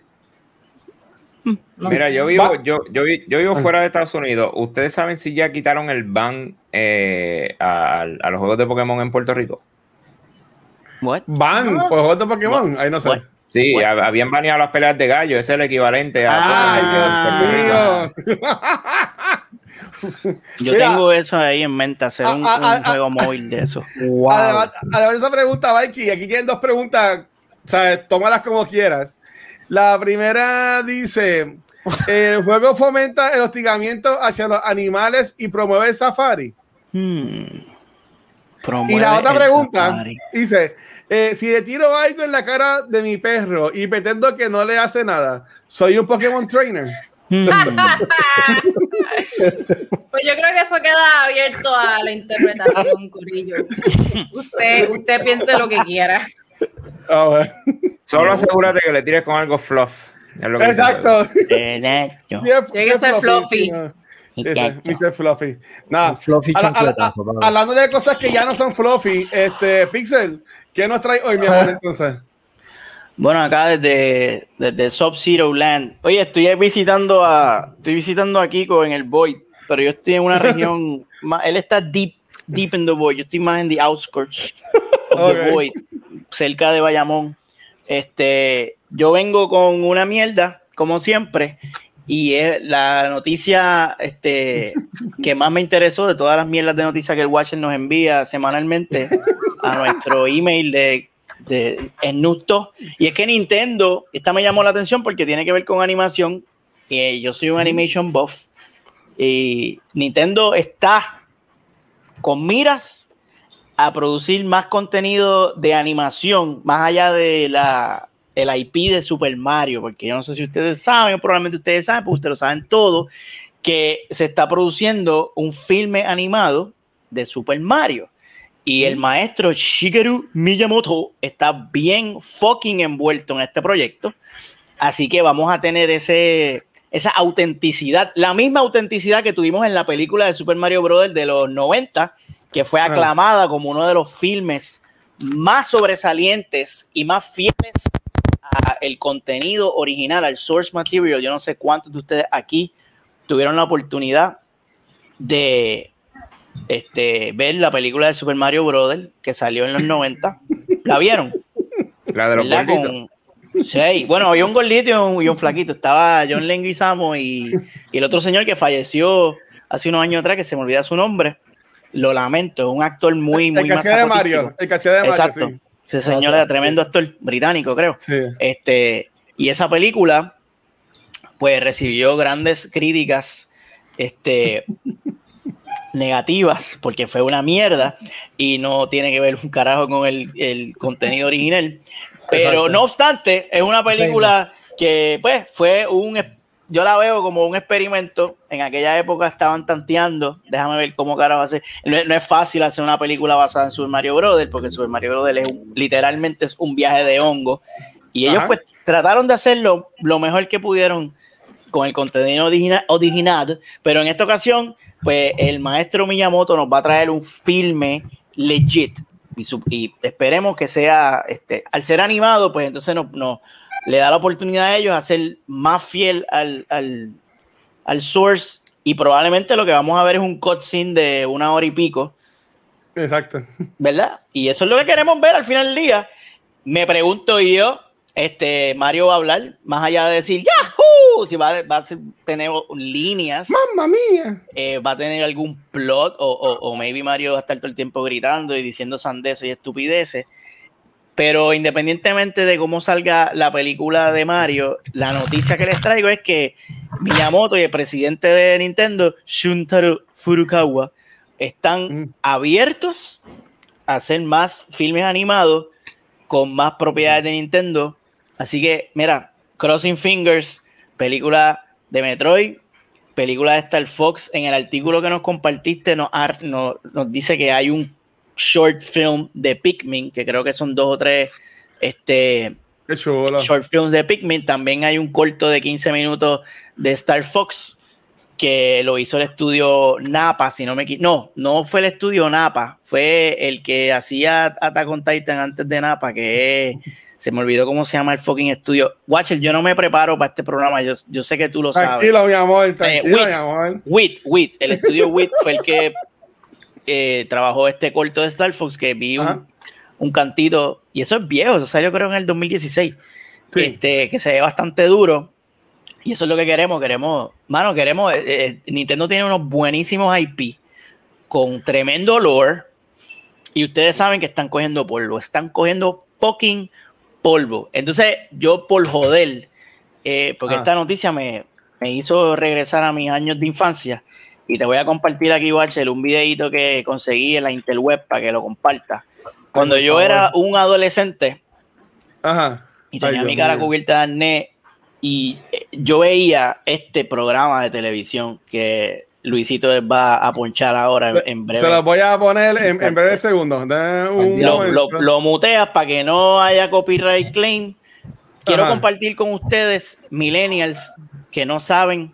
No Mira, yo vivo, yo, yo, yo vivo fuera de Estados Unidos. ¿Ustedes saben si ya quitaron el ban eh, a, a los juegos de Pokémon en Puerto Rico? What? No. por juegos de Pokémon. Ahí no sé. Sí, Bueno. habían baneado las peleas de gallo. Ese es el equivalente a. Ay, Ah. Dios mío. Yo Mira. tengo eso ahí en mente, hacer un, Ah, ah, un ah, juego móvil de eso. Wow. Además, además de esa pregunta, Mikey, aquí tienen dos preguntas. ¿sabes? Tómalas como quieras. La primera dice: ¿El juego fomenta el hostigamiento hacia los animales y promueve el safari? Hmm. Y la otra pregunta safari. dice: eh, Si le tiro algo en la cara de mi perro y pretendo que no le hace nada, ¿soy un Pokémon Trainer? Hmm. Pues yo creo que eso queda abierto a la interpretación, Corillo. Usted, usted piense lo que quiera. Ah, bueno. Solo asegúrate que le tires con algo fluff. Es lo que dice. Exacto. Exacto. Tiene que ser fluffy. Mr. Fluffy. Nada. Fluffy papá. hablando de cosas que ya no son fluffy, este Pixel, ¿qué nos trae hoy, mi amor, entonces? Bueno, acá desde, desde Sub-Zero Land. Oye, estoy visitando a. Estoy visitando a Kiko en el Void, pero yo estoy en una región. más, él está deep, deep in the Void. Yo estoy más en the outskirts of the Ok. Void, cerca de Bayamón. Este, yo vengo con una mierda, como siempre, y es la noticia este, que más me interesó de todas las mierdas de noticias que el Watcher nos envía semanalmente a nuestro email de, de Snoopto. Y es que Nintendo, esta me llamó la atención porque tiene que ver con animación. Y yo soy un animation buff. Y Nintendo está con miras a producir más contenido de animación, más allá de la el IP de Super Mario, porque yo no sé si ustedes saben, probablemente ustedes saben, porque ustedes lo saben todo, que se está produciendo un filme animado de Super Mario. Y el maestro Shigeru Miyamoto está bien fucking envuelto en este proyecto. Así que vamos a tener ese, esa autenticidad, la misma autenticidad que tuvimos en la película de Super Mario Bros. de los 90, que fue aclamada como uno de los filmes más sobresalientes y más fieles a el contenido original, al source material. Yo no sé cuántos de ustedes aquí tuvieron la oportunidad de este, ver la película de Super Mario Brothers que salió en los 90. ¿La vieron? La de los gorditos. Con- sí, bueno, había un gordito y un, y un flaquito. Estaba John Leguizamo y, y el otro señor que falleció hace unos años atrás, que se me olvida su nombre. Lo lamento, es un actor muy, muy el que hacía de Mario. El que hacía de Mario, Exacto. sí. Ese señor era tremendo actor británico, creo. Sí. Este, y esa película, pues recibió grandes críticas este, negativas, porque fue una mierda y no tiene que ver un carajo con el, el contenido original. Pero Exacto. no obstante, es una película que, pues, fue un. Yo la veo como un experimento. En aquella época estaban tanteando. Déjame ver cómo carajo hacer. No, no es fácil hacer una película basada en Super Mario Brothers, porque Super Mario Brothers es un- literalmente es un viaje de hongo. Y ellos, Ajá. pues, trataron de hacerlo lo mejor que pudieron con el contenido original, original, pero en esta ocasión, pues el maestro Miyamoto nos va a traer un filme legit y, su- y esperemos que sea, este, al ser animado, pues entonces nos no, le da la oportunidad a ellos a ser más fiel al, al, al source y probablemente lo que vamos a ver es un cutscene de una hora y pico, Exacto. ¿verdad? Y eso es lo que queremos ver al final del día. Me pregunto yo, este Mario va a hablar, más allá de decir ¡Yahoo! Si va, va a tener líneas, ¡Mamma mía! eh, va a tener algún plot, o, o, o maybe Mario va a estar todo el tiempo gritando y diciendo sandeces y estupideces. Pero independientemente de cómo salga la película de Mario, la noticia que les traigo es que Miyamoto y el presidente de Nintendo, Shuntaro Furukawa, están Mm. abiertos a hacer más filmes animados con más propiedades de Nintendo. Así que, mira, Crossing Fingers, película de Metroid, película de Star Fox. En el artículo que nos compartiste nos, nos, nos dice que hay un short film de Pikmin, que creo que son dos o tres este, short films de Pikmin. También hay un corto de 15 minutos de Star Fox que lo hizo el estudio Napa, si no me equivoco. No, no fue el estudio Napa, fue el que hacía Attack on Titan antes de Napa, que es- se me olvidó cómo se llama el fucking estudio. Watcher, yo no me preparo para este programa, yo, yo sé que tú lo sabes. Tranquilo, mi amor. Tranquilo, Wit. mi amor. WIT, WIT, el estudio WIT fue el que eh, trabajó este corto de Star Fox que vi un, un cantito, y eso es viejo, eso salió creo en el 2016, Sí. este, que se ve bastante duro. Y eso es lo que queremos, queremos, mano, queremos, eh, eh, Nintendo tiene unos buenísimos IP con tremendo lore y ustedes saben que están cogiendo polvo, están cogiendo fucking polvo. Entonces yo por joder, eh, porque Ah. esta noticia me, me hizo regresar a mis años de infancia y te voy a compartir aquí, Watcher, un videito que conseguí en la interweb para que lo comparta. Cuando yo era un adolescente, Ajá. y tenía Ay, mi cara cubierta de acné y eh, yo veía este programa de televisión que Luisito va a ponchar ahora en, en breve. Se los voy a poner en, en breve segundos. Un lo, lo- lo muteas para que no haya copyright claim. Quiero Ajá. compartir con ustedes, millennials, que no saben.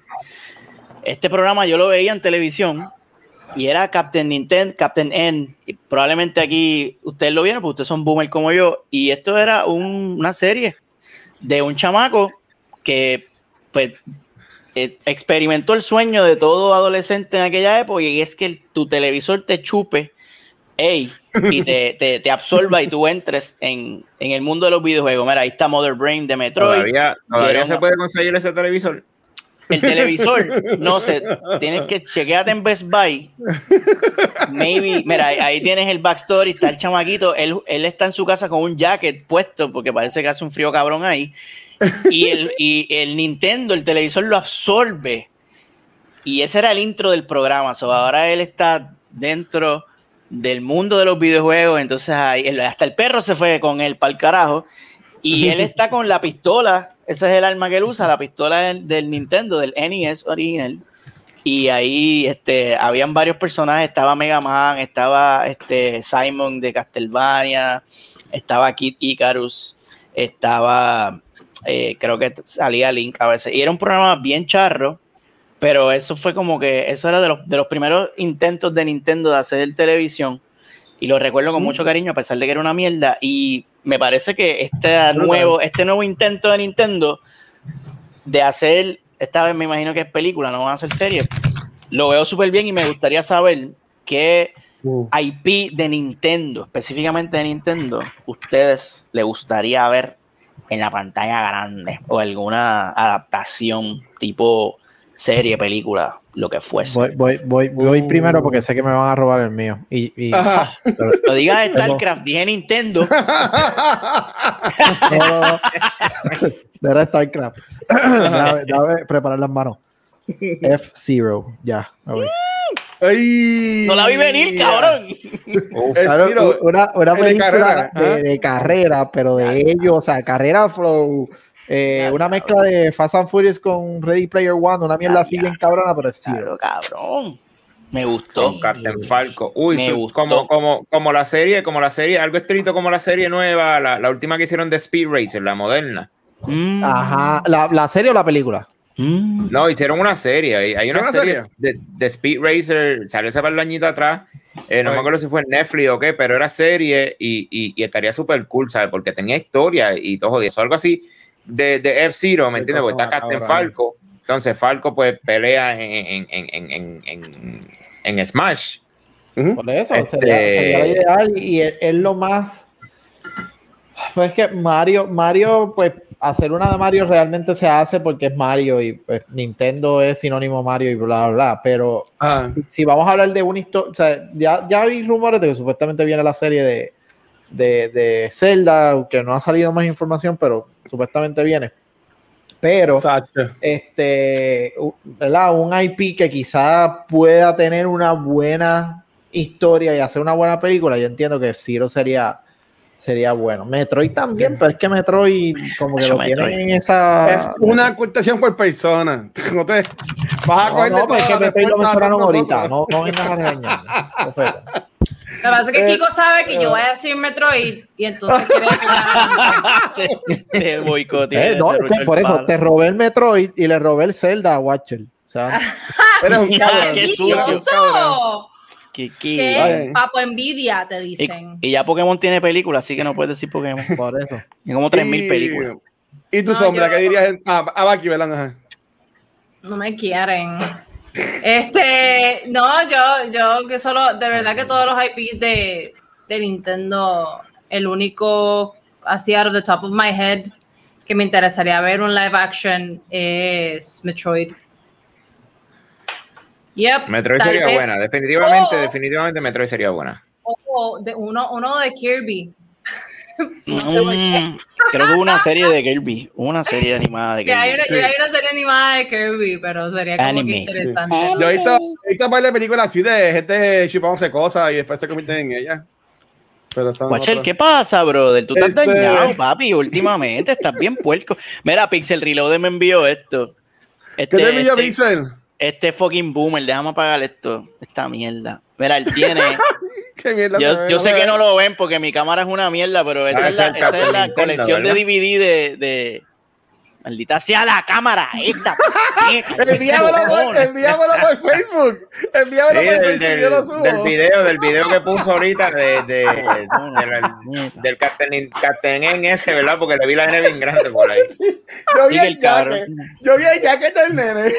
Este programa yo lo veía en televisión y era Captain Nintendo, Captain N. Y probablemente aquí ustedes lo vieron, porque ustedes son boomer como yo. Y esto era un- una serie de un chamaco que pues eh, experimentó el sueño de todo adolescente en aquella época y es que el- tu televisor te chupe ey, y te, te, te absorba y tú entres en, en el mundo de los videojuegos. Mira, ahí está Mother Brain de Metroid. Todavía, todavía se puede conseguir ese televisor. El televisor, no sé, tienes que chequeate en Best Buy. Maybe, mira, ahí, ahí tienes el backstory, está el chamaquito, él, él está en su casa con un jacket puesto porque parece que hace un frío cabrón ahí. Y el, y el Nintendo, el televisor lo absorbe. Y ese era el intro del programa. So, ahora él está dentro del mundo de los videojuegos. Entonces ahí, hasta el perro se fue con él para el carajo. Y él está con la pistola. Ese es el arma que él usa, la pistola del, del Nintendo, del NES original. Y ahí este, habían varios personajes. Estaba Mega Man, estaba este, Simon de Castlevania, estaba Kid Icarus, estaba, eh, creo que salía Link a veces. Y era un programa bien charro. Pero eso fue como que, eso era de los, de los primeros intentos de Nintendo de hacer televisión. y lo recuerdo con mucho cariño a pesar de que era una mierda y me parece que este nuevo, este nuevo intento de Nintendo de hacer, esta vez me imagino que es película, no van a ser serie, lo veo súper bien y me gustaría saber qué Uh. IP de Nintendo, específicamente de Nintendo, ustedes le gustaría ver en la pantalla grande o alguna adaptación tipo serie, película, lo que fuese. Voy, voy, voy, voy primero porque sé que me van a robar el mío. Y, y- pero- No digas StarCraft, dije Nintendo. no, no, no. Era StarCraft. Dame, dame preparar las manos. F-Zero, ya. Ay. No la vi venir, cabrón. Uf, Es Claro, Zero. una, una el de película carrera, de, carrera, pero de ellos, o sea, carrera flow, eh, Ya una mezcla de Fast and Furious con Ready Player One, una mierda Ya, así ya. bien cabrona, pero es. Claro, cabrón. Me gustó. con Captain Falco. Uy, Me su- gustó. como, como, como la serie, como la serie, algo estricto como la serie nueva, la, la última que hicieron de Speed Racer, la moderna. Mm, Ajá, ¿La, ¿la serie o la película? Mm. No, hicieron una serie. Hay, hay una, ¿Una serie, serie? De, de Speed Racer, salió ese par de añitos atrás. Eh, no Ay. me acuerdo si fue en Netflix o qué, pero era serie y, y, y estaría súper cool, ¿sabes? Porque tenía historia y todo jodido. Eso, algo así de, de F-Zero, ¿me entiendes? Porque está Captain Falco. Entonces Falco pues pelea en, en, en, en, en, en, en Smash. Por eso, Este- sería, ideal y es, es lo más. Pues es que Mario, Mario, pues hacer una de Mario realmente se hace porque es Mario y pues, Nintendo es sinónimo Mario y bla, bla, bla. Pero Ah, si, si vamos a hablar de una historia, o sea, ya, ya hay rumores de que supuestamente viene la serie de, de, de Zelda, aunque no ha salido más información, pero supuestamente viene. Pero este, ¿verdad? Un IP que quizá pueda tener una buena historia y hacer una buena película, yo entiendo que Zero sería, sería bueno. Metroid también, pero es que Metroid como que Eso, lo tienen en esa... Es una ocultación por persona. No te vas a No, cogerle no, pero es que Metroid lo mencionaron ahorita, no, no vengan a regañarme. Profeta. Lo que pasa es que Eh, Kiko sabe que yo voy a decir Metroid y entonces quiere que Te boicotea Eh, no, es Roger por eso te robé el Metroid y le robé el Zelda a Watcher. O sea, Eres un cabrón. Qué sucio. ¿Qué? Papo envidia, te dicen. y ya Pokémon tiene película, así que no puedes decir Pokémon. por eso. Hay como 3.000 Y- películas. ¿Y tu No, sombra? yo- ¿Qué dirías? en- Ah, a Baki, ¿verdad? Ajá. No me quieren. Este, no, yo, yo que solo, de verdad que todos los IPs de, de Nintendo, el único, así out of the top of my head, que me interesaría ver un live action es Metroid. Yep, Metroid sería vez- buena, definitivamente, Oh. definitivamente Metroid sería buena. o de uno, uno de Kirby. Mm, creo que hubo una serie de Kirby. Una serie animada de Que hay Kirby. una, hay una serie animada de Kirby, pero sería como Anime, que sí. interesante. Yo he visto, he visto un par de películas así de gente chupándose cosas y después se convierten en ellas. Pero Guachel. ¿qué pasa, brother? Tú estás Este- dañado, papi, últimamente. Estás bien puerco. Mira, Pixel Reload me envió esto. ¿Qué Este, te envió este, Pixel? Este fucking boomer, déjame apagar esto. Esta mierda. Mira, él tiene. ¿Qué mierda yo sé que no lo ven porque mi cámara es una mierda, pero esa Ah, es la, esa es la colección de. DVD de, de- Maldita sea la cámara. Esta. Envíamelo por, envíamelo por Facebook. Envíamelo Sí, por del, Facebook y yo lo subo. del, del video, del video que puso ahorita de, de- no, de del en ese, ¿verdad? Porque le vi la N bien grande por ahí. Yo vi el jacket. Yo vi el jacket del nene.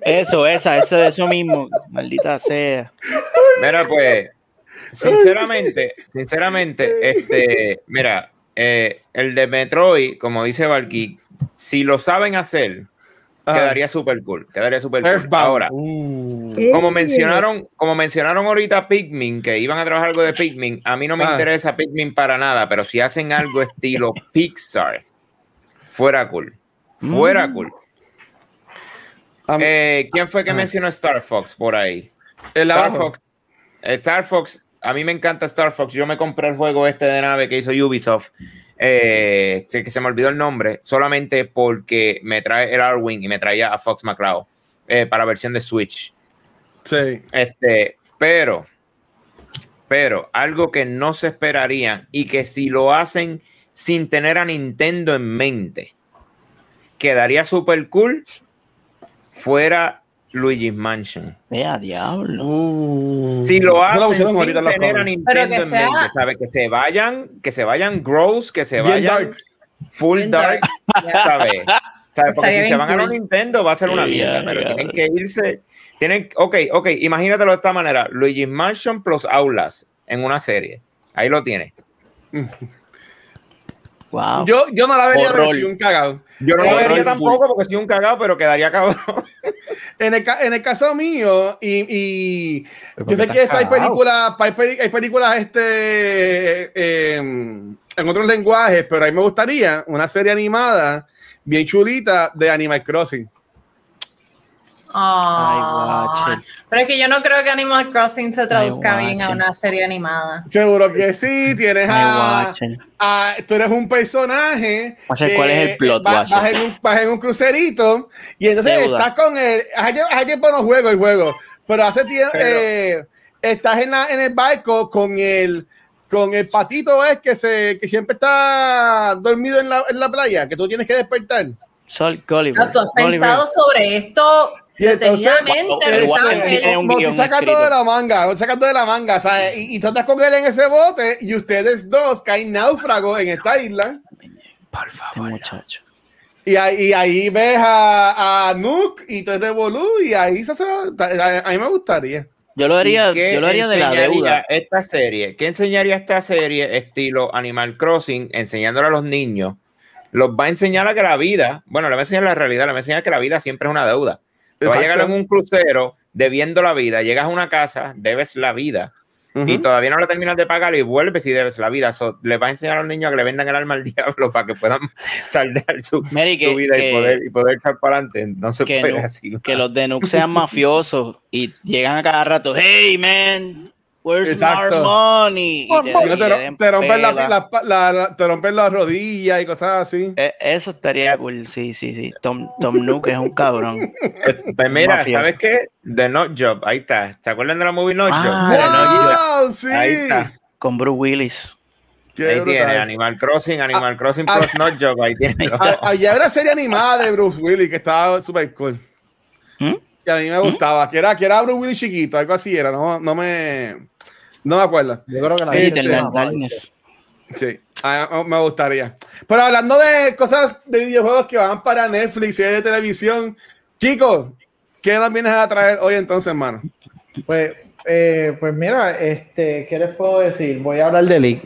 Eso, esa, eso, eso mismo. Maldita sea. Mira, pues, sinceramente, sinceramente, este, mira, eh, el de Metroid, como dice Valky, si lo saben hacer, Ajá. quedaría súper cool. Quedaría súper cool. Earthbound. Ahora, Uh. como mencionaron, como mencionaron ahorita Pikmin, que iban a trabajar algo de Pikmin, a mí no me Ah. interesa Pikmin para nada, pero si hacen algo estilo Pixar, fuera cool. Fuera Mm. cool. A mí- Eh, ¿Quién fue que Ah. mencionó Star Fox por ahí? el Star abajo. Fox. Star Fox, a mí me encanta Star Fox. Yo me compré el juego este de nave que hizo Ubisoft. Eh, que se me olvidó el nombre, solamente porque me trae el Arwing y me traía a Fox McCloud eh, para versión de Switch. Sí. Este, pero, pero algo que no se esperarían y que si lo hacen sin tener a Nintendo en mente, quedaría súper cool fuera Luigi's Mansion. Vea, diablo. Uh, Si lo hacen sin tener a. Nintendo Pero que en sea- mente, ¿sabe? Que se vayan, que se vayan gross, que se Bien vayan dark. full Bien dark, dark, ¿sabes? ¿Sabe? Porque si se van a los. Nintendo va a ser una mierda, pero tienen que irse, tienen, ok, ok, imagínatelo de esta manera, Luigi's Mansion plus Aulas en una serie, ahí lo tienes. Wow. Yo, yo no la vería Horror. versión cagado. Yo no Horror vería full. tampoco porque soy un cagado, pero quedaría cabrón. En el, en el caso mío, y, yo sé porque que hay películas, hay, películas este, eh, en otros lenguajes, pero a mí me gustaría una serie animada bien chulita de Animal Crossing. Ay, guache. pero es que yo no creo que Animal Crossing se traduzca bien a una serie animada. Seguro que sí, tienes a, a- tú eres un personaje. Guache, ¿cuál es el plot, vas, en un, vas en un crucerito y entonces Deuda. estás con el. Hace, hace tiempo no juego el juego, pero hace tiempo eh, estás en, la, en el barco con el con el patito es que se que siempre está dormido en la, en la playa, que tú tienes que despertar. Sol Gulliver. ¿Tú has Gulliver. pensado sobre esto Y entonces, tú sacando escrito. de la manga, sacando de la manga, ¿sabes? Y, y tú estás con él en ese bote y ustedes dos caen náufragos en esta isla. Por Este muchacho. Y ahí, y ahí ves a, a Nook y tú de Bolú y ahí se hace. A, a mí me gustaría. Yo lo haría, ¿Y qué yo lo haría de la deuda. Esta serie, ¿qué enseñaría esta serie estilo Animal Crossing, enseñándole a los niños? Los va a enseñar a que la vida, bueno, le va a enseñar la realidad, le va a enseñar que la vida siempre es una deuda. Te vas a llegar en un crucero debiendo la vida, llegas a una casa, debes la vida y todavía no la terminas de pagar y vuelves y debes la vida. So, le va a enseñar a los niños a que le vendan el alma al diablo para que puedan saldar su, Mary, su que, vida que- y poder, y poder echar para adelante. No se que puede no- así. que los de sean mafiosos y llegan a cada rato, hey man, where's Exacto. our money? Y te, y no, rompen la, pela. la- la- la- te rompen las rodillas y cosas así. Eh, Eso estaría cool, sí, sí, sí. Tom, Tom Nook es un cabrón. Pues, pues mira, Mafia. ¿sabes qué? The Not Job, ahí está. ¿Se acuerdan de la movie Not Ah, Job? Sí. Ahí está. Con Bruce Willis. Qué ahí brutal. tiene Animal Crossing, Animal Crossing ah, plus Not Job, ahí tiene. A- Allá hay una serie animada de Bruce Willis que estaba súper cool. ¿Mm? Que a mí me gustaba. Que era, que era Bruce Willis chiquito, algo así era. No, no me. No me acuerdo. Yo creo que la gente Darkness. Sí, me gustaría. Pero hablando de cosas de videojuegos que van para Netflix y de televisión, chicos, ¿qué nos vienes a traer hoy entonces, hermano? Pues, eh, pues mira, este, ¿qué les puedo decir? Voy a hablar de League.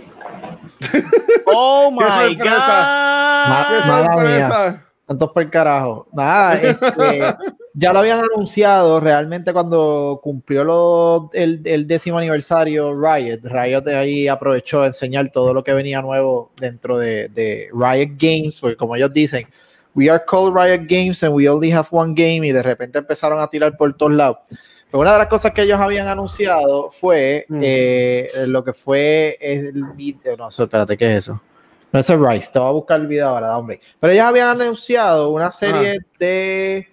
Oh Qué my sorpresa. Ma- ¡Qué Ah, sorpresa! Tantos por el carajo. Nada, este, ya lo habían anunciado realmente cuando cumplió lo- el, el décimo aniversario Riot. Riot ahí aprovechó de enseñar todo lo que venía nuevo dentro de, de Riot Games, porque como ellos dicen, we are called Riot Games and we only have one game y de repente empezaron a tirar por todos lados. Pero una de las cosas que ellos habían anunciado fue Mm. eh, lo que fue el video. No, espérate, ¿qué es eso? No es el Rise, te voy a buscar el video ahora, hombre. Pero ellos habían anunciado una serie de.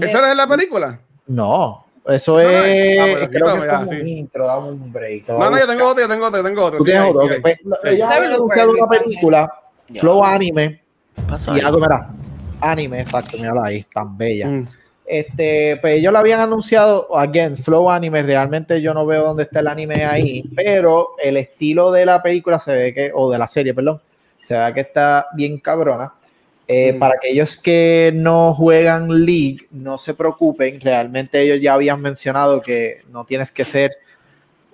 ¿Esa no es la película? No, eso, Eso no es. Ah, creo que es sí. un intro, dame un break. No, no, yo tengo otro, yo tengo otro, yo tengo otro. Tú Sí, tienes otro, sí, ok, ahí. Sí. Ellos ¿Sabes habían lo anunciado que una película. Flow Anime, ¿Qué pasó y algo, mira, anime, exacto, mira ahí, tan bella. Mm. Este, pues ellos lo habían anunciado, again, Flow Anime, realmente yo no veo dónde está el anime ahí, pero el estilo de la película se ve que, o de la serie, perdón, se ve que está bien cabrona. Eh, Mm. Para aquellos que no juegan League, no se preocupen, realmente ellos ya habían mencionado que no tienes que ser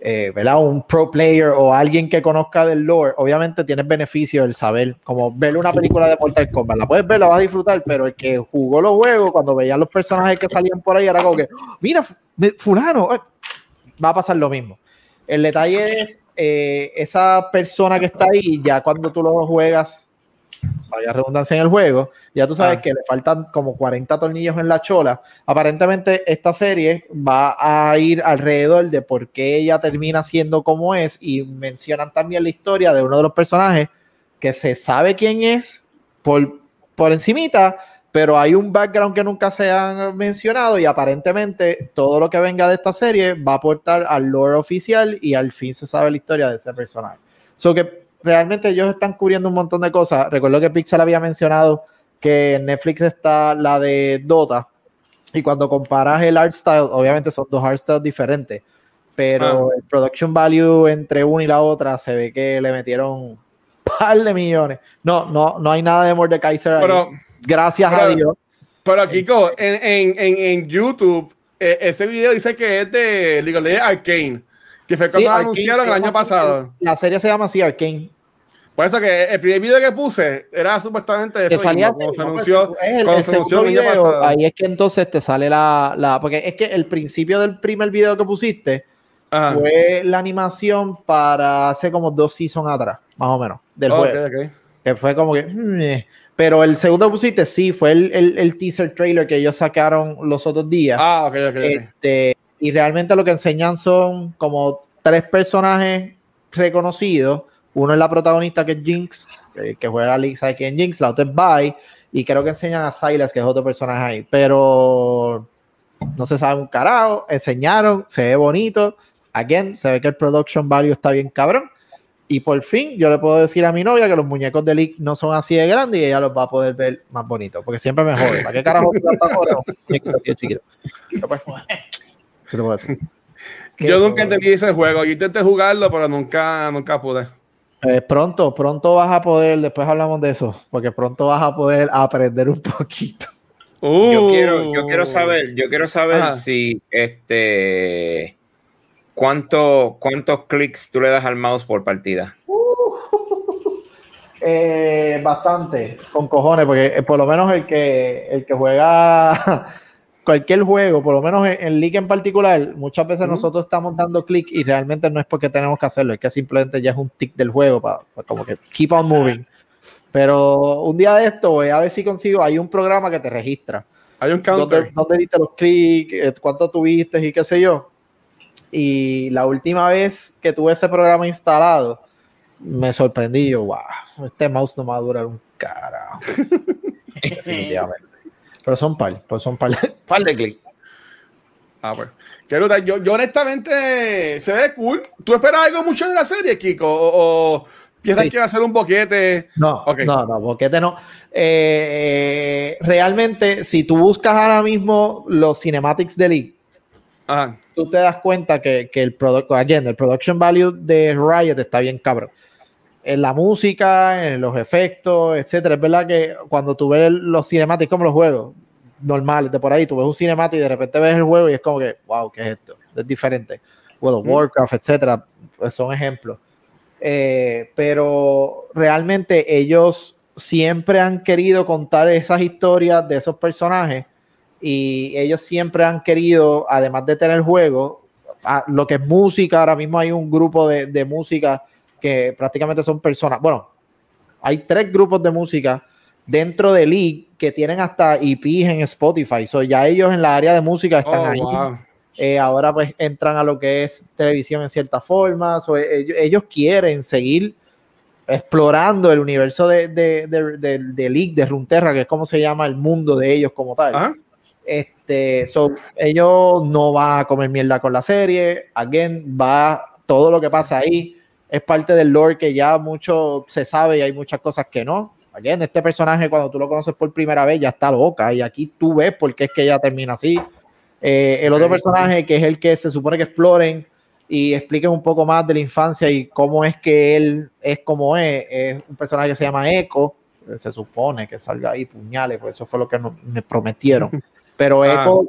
eh, ¿verdad? un pro player o alguien que conozca del lore, obviamente tienes beneficio el saber, como ver una película de Mortal Kombat, la puedes ver, la vas a disfrutar, pero el que jugó los juegos, cuando veía los personajes que salían por ahí, era como que, mira, me- fulano, eh", va a pasar lo mismo. El detalle es eh, esa persona que está ahí, ya cuando tú lo juegas, vaya redundancia en el juego, ya tú sabes Ah. que le faltan como 40 tornillos en la chola. Aparentemente esta serie va a ir alrededor de por qué ella termina siendo como es y mencionan también la historia de uno de los personajes que se sabe quién es por, por encimita, pero hay un background que nunca se han mencionado y aparentemente todo lo que venga de esta serie va a aportar al lore oficial y al fin se sabe la historia de ese personaje. So que realmente ellos están cubriendo un montón de cosas. Recuerdo que Pixar había mencionado que en Netflix está la de Dota, Y cuando comparas el art style, obviamente son dos art styles diferentes, pero el production value entre una y la otra se ve que le metieron un par de millones. No, no, no hay nada de Mordekaiser ahí. Pero, Gracias a Dios. pero Kiko, en, en, en, en YouTube, eh, ese video dice que es de League of Legends Arcane, que fue cuando Sí, Arcane anunciaron el se año pasado. La serie se llama así, Arcane. Por eso que el primer video que puse era supuestamente Te eso salía mismo, se anunció, el, el se anunció segundo el año video, pasado. ahí es que entonces te sale la, la- porque es que el principio del primer video que pusiste Ajá. fue la animación para hace como dos seasons atrás, más o menos, del juego. ok. Que fue como que. mm, eh. Pero el segundo que pusiste, sí, fue el, el- el teaser trailer que ellos sacaron los otros días. Ah, ok. ok. Este, y realmente lo que enseñan son como tres personajes reconocidos. Uno es la protagonista que es Jinx, que, que juega Lisa aquí en Jinx, la otra es Vi, y creo que enseñan a Silas, que es otro personaje ahí. Pero no se sabe un carajo. Enseñaron, se ve bonito. Again, se ve que el production value está bien cabrón. Y por fin yo le puedo decir a mi novia que los muñecos de League no son así de grandes y ella los va a poder ver más bonitos. Porque siempre me jode. ¿Para qué carajo ¿qué te puedo decir? ¿Qué Yo nunca entendí ese juego. Yo intenté jugarlo, pero nunca, nunca pude. Eh, pronto, pronto vas a poder, después hablamos de eso, porque pronto vas a poder aprender un poquito. Yo Uh. quiero, yo quiero saber, yo quiero saber Ajá. si este cuánto, cuántos clics tú le das al mouse por partida. Eh, bastante, con cojones, porque eh, por lo menos el que, el que juega cualquier juego, por lo menos en, en League en particular, muchas veces nosotros estamos dando clic y realmente no es porque tenemos que hacerlo, es que simplemente ya es un tic del juego para, como que keep on moving. Pero un día de esto voy a ver si consigo, hay un programa que te registra. Hay un dónde, counter. dónde diste los clics, eh, cuánto tuviste y qué sé yo. Y la última vez que tuve ese programa instalado, me sorprendí yo, wow, este mouse no me va a durar un carajo. Definitivamente. Pero son par, pues son par, par de clics. Ah, pues. Brutal. Yo, yo honestamente se ve cool. ¿Tú esperas algo mucho de la serie, Kiko? ¿O, o piensas Sí. que va a ser un boquete? No, Ok. no, no, boquete no. Eh, realmente, si tú buscas ahora mismo los cinematics de League, Ajá. tú te das cuenta que, que el producto, again, el production value de Riot está bien cabrón. En la música, en los efectos, etcétera. Es verdad que cuando tú ves los cinemáticos como los juegos normales de por ahí, tú ves un cinemático y de repente ves el juego y es como que, wow, ¿qué es esto? Es diferente. World of Mm. Warcraft, etcétera, pues son ejemplos. Eh, pero realmente ellos siempre han querido contar esas historias de esos personajes y ellos siempre han querido, además de tener juego, a- lo que es música, ahora mismo hay un grupo de, de música que prácticamente son personas, bueno, hay tres grupos de música dentro de League que tienen hasta EPs en Spotify, so ya ellos en la área de música están Oh, ahí. wow. Eh, ahora pues entran a lo que es televisión en cierta forma, so, eh, ellos, ellos quieren seguir explorando el universo de, de, de, de- League, de Runterra, que es como se llama el mundo de ellos como tal. Ajá. Este, so, ellos no van a comer mierda con la serie. Again, va todo lo que pasa ahí. Es parte del lore que ya mucho se sabe y hay muchas cosas que no. Again, este personaje, cuando tú lo conoces por primera vez, ya está loca. Y aquí tú ves por qué es que ella termina así. Eh, el otro personaje, que es el que se supone que exploren y expliquen un poco más de la infancia y cómo es que él es como es, es un personaje que se llama Echo. Se supone que salga ahí puñales, pues eso fue lo que nos- me prometieron. Pero Ah. Echo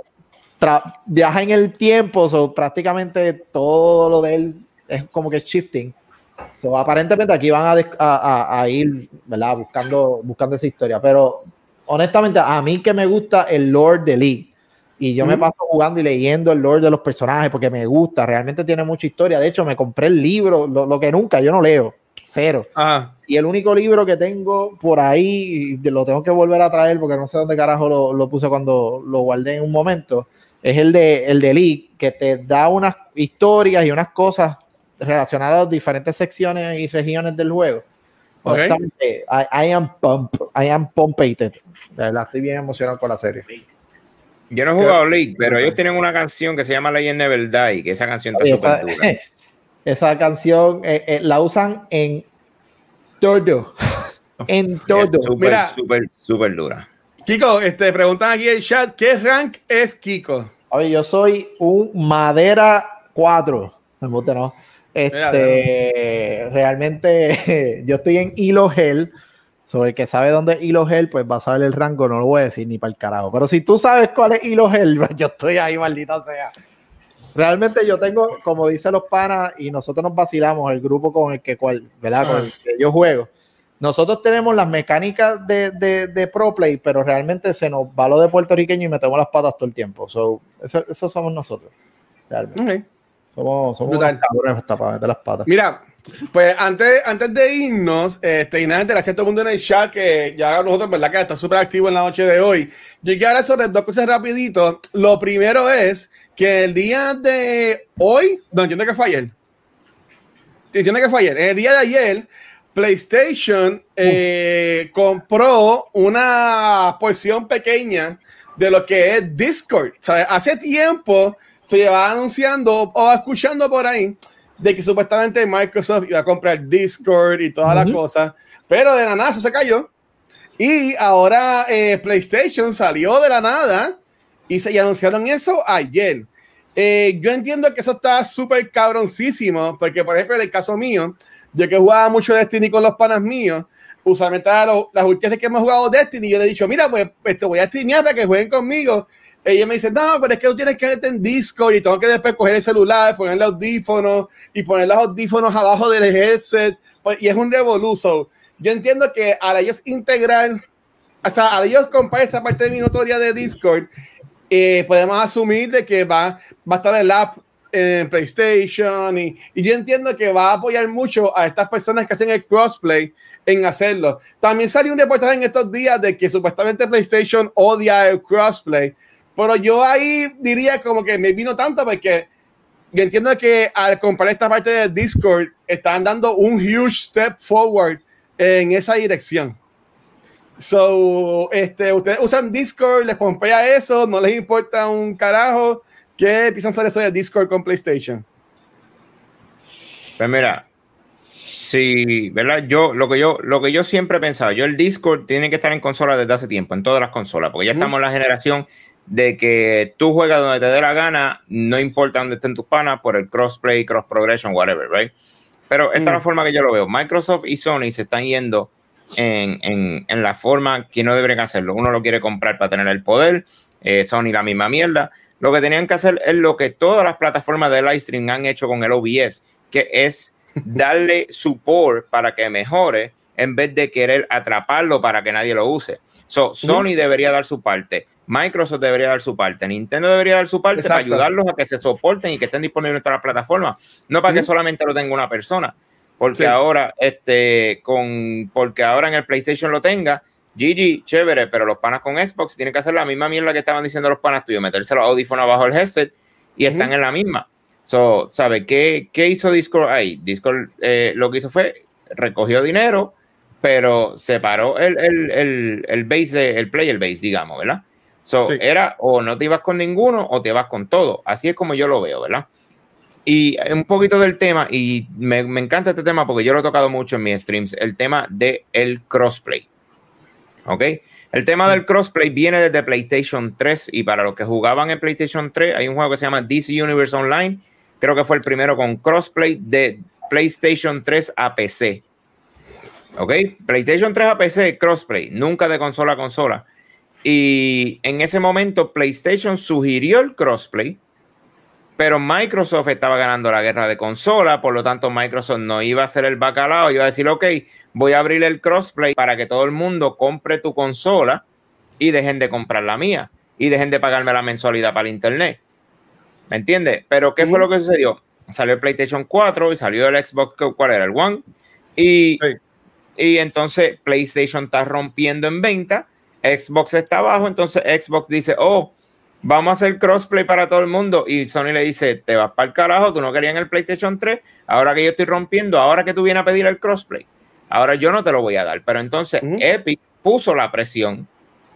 viaja en el tiempo, so, prácticamente todo lo de él es como que shifting. So, aparentemente aquí van a, a- a- ir ¿verdad? Buscando, buscando esa historia. Pero honestamente, a mí que me gusta el Lord de League. Y yo me Ujú. paso jugando y leyendo el lore de los personajes porque me gusta, realmente tiene mucha historia. De hecho, me compré el libro, lo, lo que nunca, yo no leo, cero. Ajá. Y el único libro que tengo por ahí, lo tengo que volver a traer porque no sé dónde carajo lo, lo puse cuando lo guardé en un momento, es el de, el de League, que te da unas historias y unas cosas relacionadas a las diferentes secciones y regiones del juego. Ok. Honestamente, I, I am pump, I am pumpated. De verdad, estoy bien emocionado con la serie. Yo no he jugado League, pero ellos tienen una canción que se llama Legend Never Die, que esa canción está esa, súper dura. esa canción eh, eh, la usan en todo. En todo. Súper, Mira. súper, súper dura. Kiko, este, preguntan aquí en el chat, ¿qué rank es Kiko? Oye, yo soy un madera 4. Me gusta, ¿no? Este, realmente yo estoy en Hilo Hell. Sobre el que sabe dónde es Hilo Hell, pues va a saber el rango, no lo voy a decir ni para el carajo. Pero si tú sabes cuál es Hilo Hell, pues yo estoy ahí, maldita sea. Realmente yo tengo, como dicen los panas, y nosotros nos vacilamos, el grupo con el que, cual, ¿verdad? Con el que yo juego. Nosotros tenemos las mecánicas de, de, de Pro Play, pero realmente se nos va lo de puertorriqueño y metemos las patas todo el tiempo. So, eso, eso somos nosotros. Realmente. Ok. Somos, somos cabrones hasta las patas. Mira, pues antes, antes de irnos, este, y nada, gracias a todo el mundo en el chat que ya nosotros, ¿verdad? Que está súper activo en la noche de hoy. Yo quiero hablar sobre dos cosas rapidito. Lo primero es que el día de hoy, no, entiendo que fue ayer. Entiendo que fue ayer. El día de ayer, PlayStation eh, compró una porción pequeña de lo que es Discord. Sea, hace tiempo se llevaba anunciando o escuchando por ahí de que supuestamente Microsoft iba a comprar Discord y todas las Ujú. cosas, pero de la nada eso se cayó. Y ahora eh, PlayStation salió de la nada y se y anunciaron eso ayer. Eh, yo entiendo que eso está súper cabroncísimo, porque por ejemplo en el caso mío, yo que jugaba mucho Destiny con los panas míos, usualmente a las últimas que hemos jugado Destiny, yo le he dicho, mira, pues, pues te voy a streamear para que jueguen conmigo. Ella me dice, no, pero es que tú tienes que meterte en Discord y tengo que después coger el celular, ponerle audífonos y poner los audífonos abajo del headset. Pues, y es un revoluzo. Yo entiendo que al ellos integrar, o sea, al ellos comprar esa parte de mi notoria de Discord, eh, podemos asumir de que va, va a estar el app en PlayStation y, y yo entiendo que va a apoyar mucho a estas personas que hacen el crossplay en hacerlo. También salió un reportaje en estos días de que supuestamente PlayStation odia el crossplay, pero yo ahí diría como que me vino tanto porque yo entiendo que al comprar esta parte de Discord están dando un huge step forward en esa dirección. So, este, ustedes usan Discord, les pompea eso, no les importa un carajo. ¿Qué piensan sobre eso de Discord con PlayStation? Pues mira, sí, ¿verdad? Yo lo que yo lo que yo siempre he pensado, yo el Discord tiene que estar en consola desde hace tiempo, en todas las consolas, porque ya estamos en la generación de que tú juegas donde te dé la gana, no importa dónde estén tus panas, por el crossplay, cross progression, whatever, right? Pero esta es la forma que yo lo veo. Microsoft y Sony se están yendo en, en- en la forma que no deberían hacerlo. Uno lo quiere comprar para tener el poder, eh, Sony la misma mierda. Lo que tenían que hacer es lo que todas las plataformas de live stream han hecho con el OBS, que es darle support para que mejore en vez de querer atraparlo para que nadie lo use. So, Sony debería dar su parte, Microsoft debería dar su parte, Nintendo debería dar su parte para ayudarlos a que se soporten y que estén disponibles en todas las plataformas, no para que solamente lo tenga una persona. Porque Sí. ahora, este, con, porque ahora en el PlayStation lo tenga, GG, chévere, pero los panas con Xbox tienen que hacer la misma mierda que estaban diciendo los panas tuyos, meterse los audífonos abajo del headset y están en la misma. So, ¿sabe qué, qué hizo Discord ahí? Discord eh, lo que hizo fue recogió dinero, pero separó el, el, el, el base, de- el player base, digamos, ¿verdad? So, Sí. era o no te ibas con ninguno o te vas con todo. Así es como yo lo veo, ¿verdad? Y un poquito del tema, y me, me encanta este tema porque yo lo he tocado mucho en mis streams, el tema del el crossplay. ¿Ok? El tema del crossplay viene desde PlayStation 3 y para los que jugaban en PlayStation 3 hay un juego que se llama DC Universe Online, creo que fue el primero con crossplay de PlayStation 3 a PC. ¿Ok? PlayStation 3 a PC, crossplay, nunca de consola a consola. Y en ese momento PlayStation sugirió el crossplay, pero Microsoft estaba ganando la guerra de consola, por lo tanto Microsoft no iba a hacer el bacalao, iba a decir, ok, voy a abrir el crossplay para que todo el mundo compre tu consola y dejen de comprar la mía y dejen de pagarme la mensualidad para el internet. ¿Me entiendes? Pero ¿qué fue lo que sucedió? Salió el PlayStation 4 y salió el Xbox, ¿cuál era? El One. Y, Sí. Y entonces PlayStation está rompiendo en venta, Xbox está abajo, entonces Xbox dice, oh, vamos a hacer crossplay para todo el mundo. Y Sony le dice, te vas para el carajo, tú no querías en el PlayStation 3, ahora que yo estoy rompiendo, ahora que tú vienes a pedir el crossplay, ahora yo no te lo voy a dar. Pero entonces. Epic puso la presión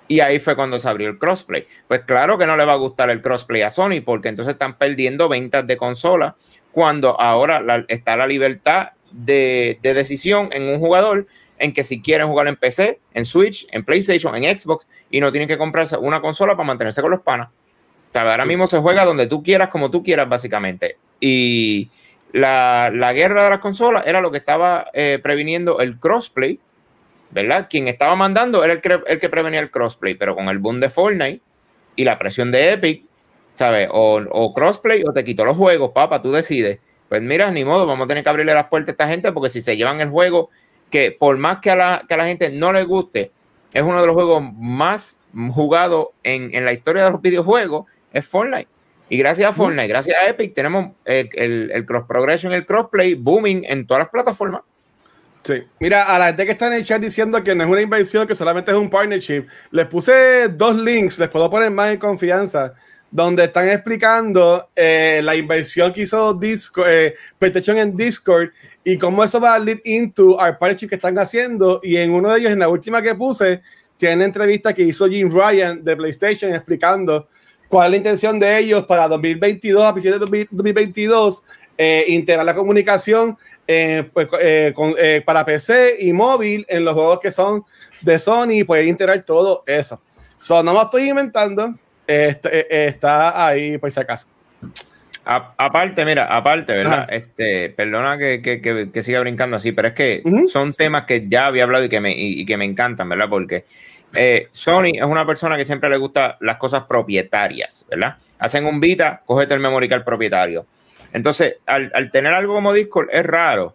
y ahí fue cuando se abrió el crossplay. Pues claro que no le va a gustar el crossplay a Sony porque entonces están perdiendo ventas de consola cuando ahora la- está la libertad de, de decisión en un jugador en que si quieren jugar en PC, en Switch, en PlayStation, en Xbox, y no tienen que comprarse una consola para mantenerse con los panas. ¿Sabes? Ahora mismo se juega donde tú quieras, como tú quieras, básicamente. Y la, la guerra de las consolas era lo que estaba eh, previniendo el crossplay, ¿verdad? Quien estaba mandando era el que, el que prevenía el crossplay, pero con el boom de Fortnite y la presión de Epic, ¿sabes? O, o crossplay o te quitó los juegos, papá, tú decides. Pues mira, ni modo, vamos a tener que abrirle las puertas a esta gente porque si se llevan el juego, que por más que a la, que a la gente no le guste, es uno de los juegos más jugados en, en la historia de los videojuegos, es Fortnite. Y gracias a Fortnite, gracias a Epic, tenemos el, el, el cross progression, el crossplay booming en todas las plataformas. Sí. Mira, a la gente que está en el chat diciendo que no es una inversión, que solamente es un partnership, les puse dos links, les puedo poner más en confianza, donde están explicando eh, la inversión que hizo Discord, eh, PlayStation en Discord y cómo eso va a lead into our partnership que están haciendo. Y en uno de ellos, en la última que puse, tiene una entrevista que hizo Jim Ryan de PlayStation explicando cuál es la intención de ellos para 2022, a principios de 2022, eh, integrar la comunicación eh, pues, eh, con, eh, para PC y móvil en los juegos que son de Sony, puede integrar todo eso. So, no me estoy inventando, este, eh, está ahí por si acaso. A- aparte, mira, aparte, ¿verdad? Ajá. Este, perdona que, que, que, que siga brincando así, pero es que son temas que ya había hablado y que me, y, y que me encantan, ¿verdad? Porque eh, Sony es una persona que siempre le gusta las cosas propietarias, ¿verdad? Hacen un Vita, cógete el memory card propietario. Entonces, al, al tener algo como Discord es raro,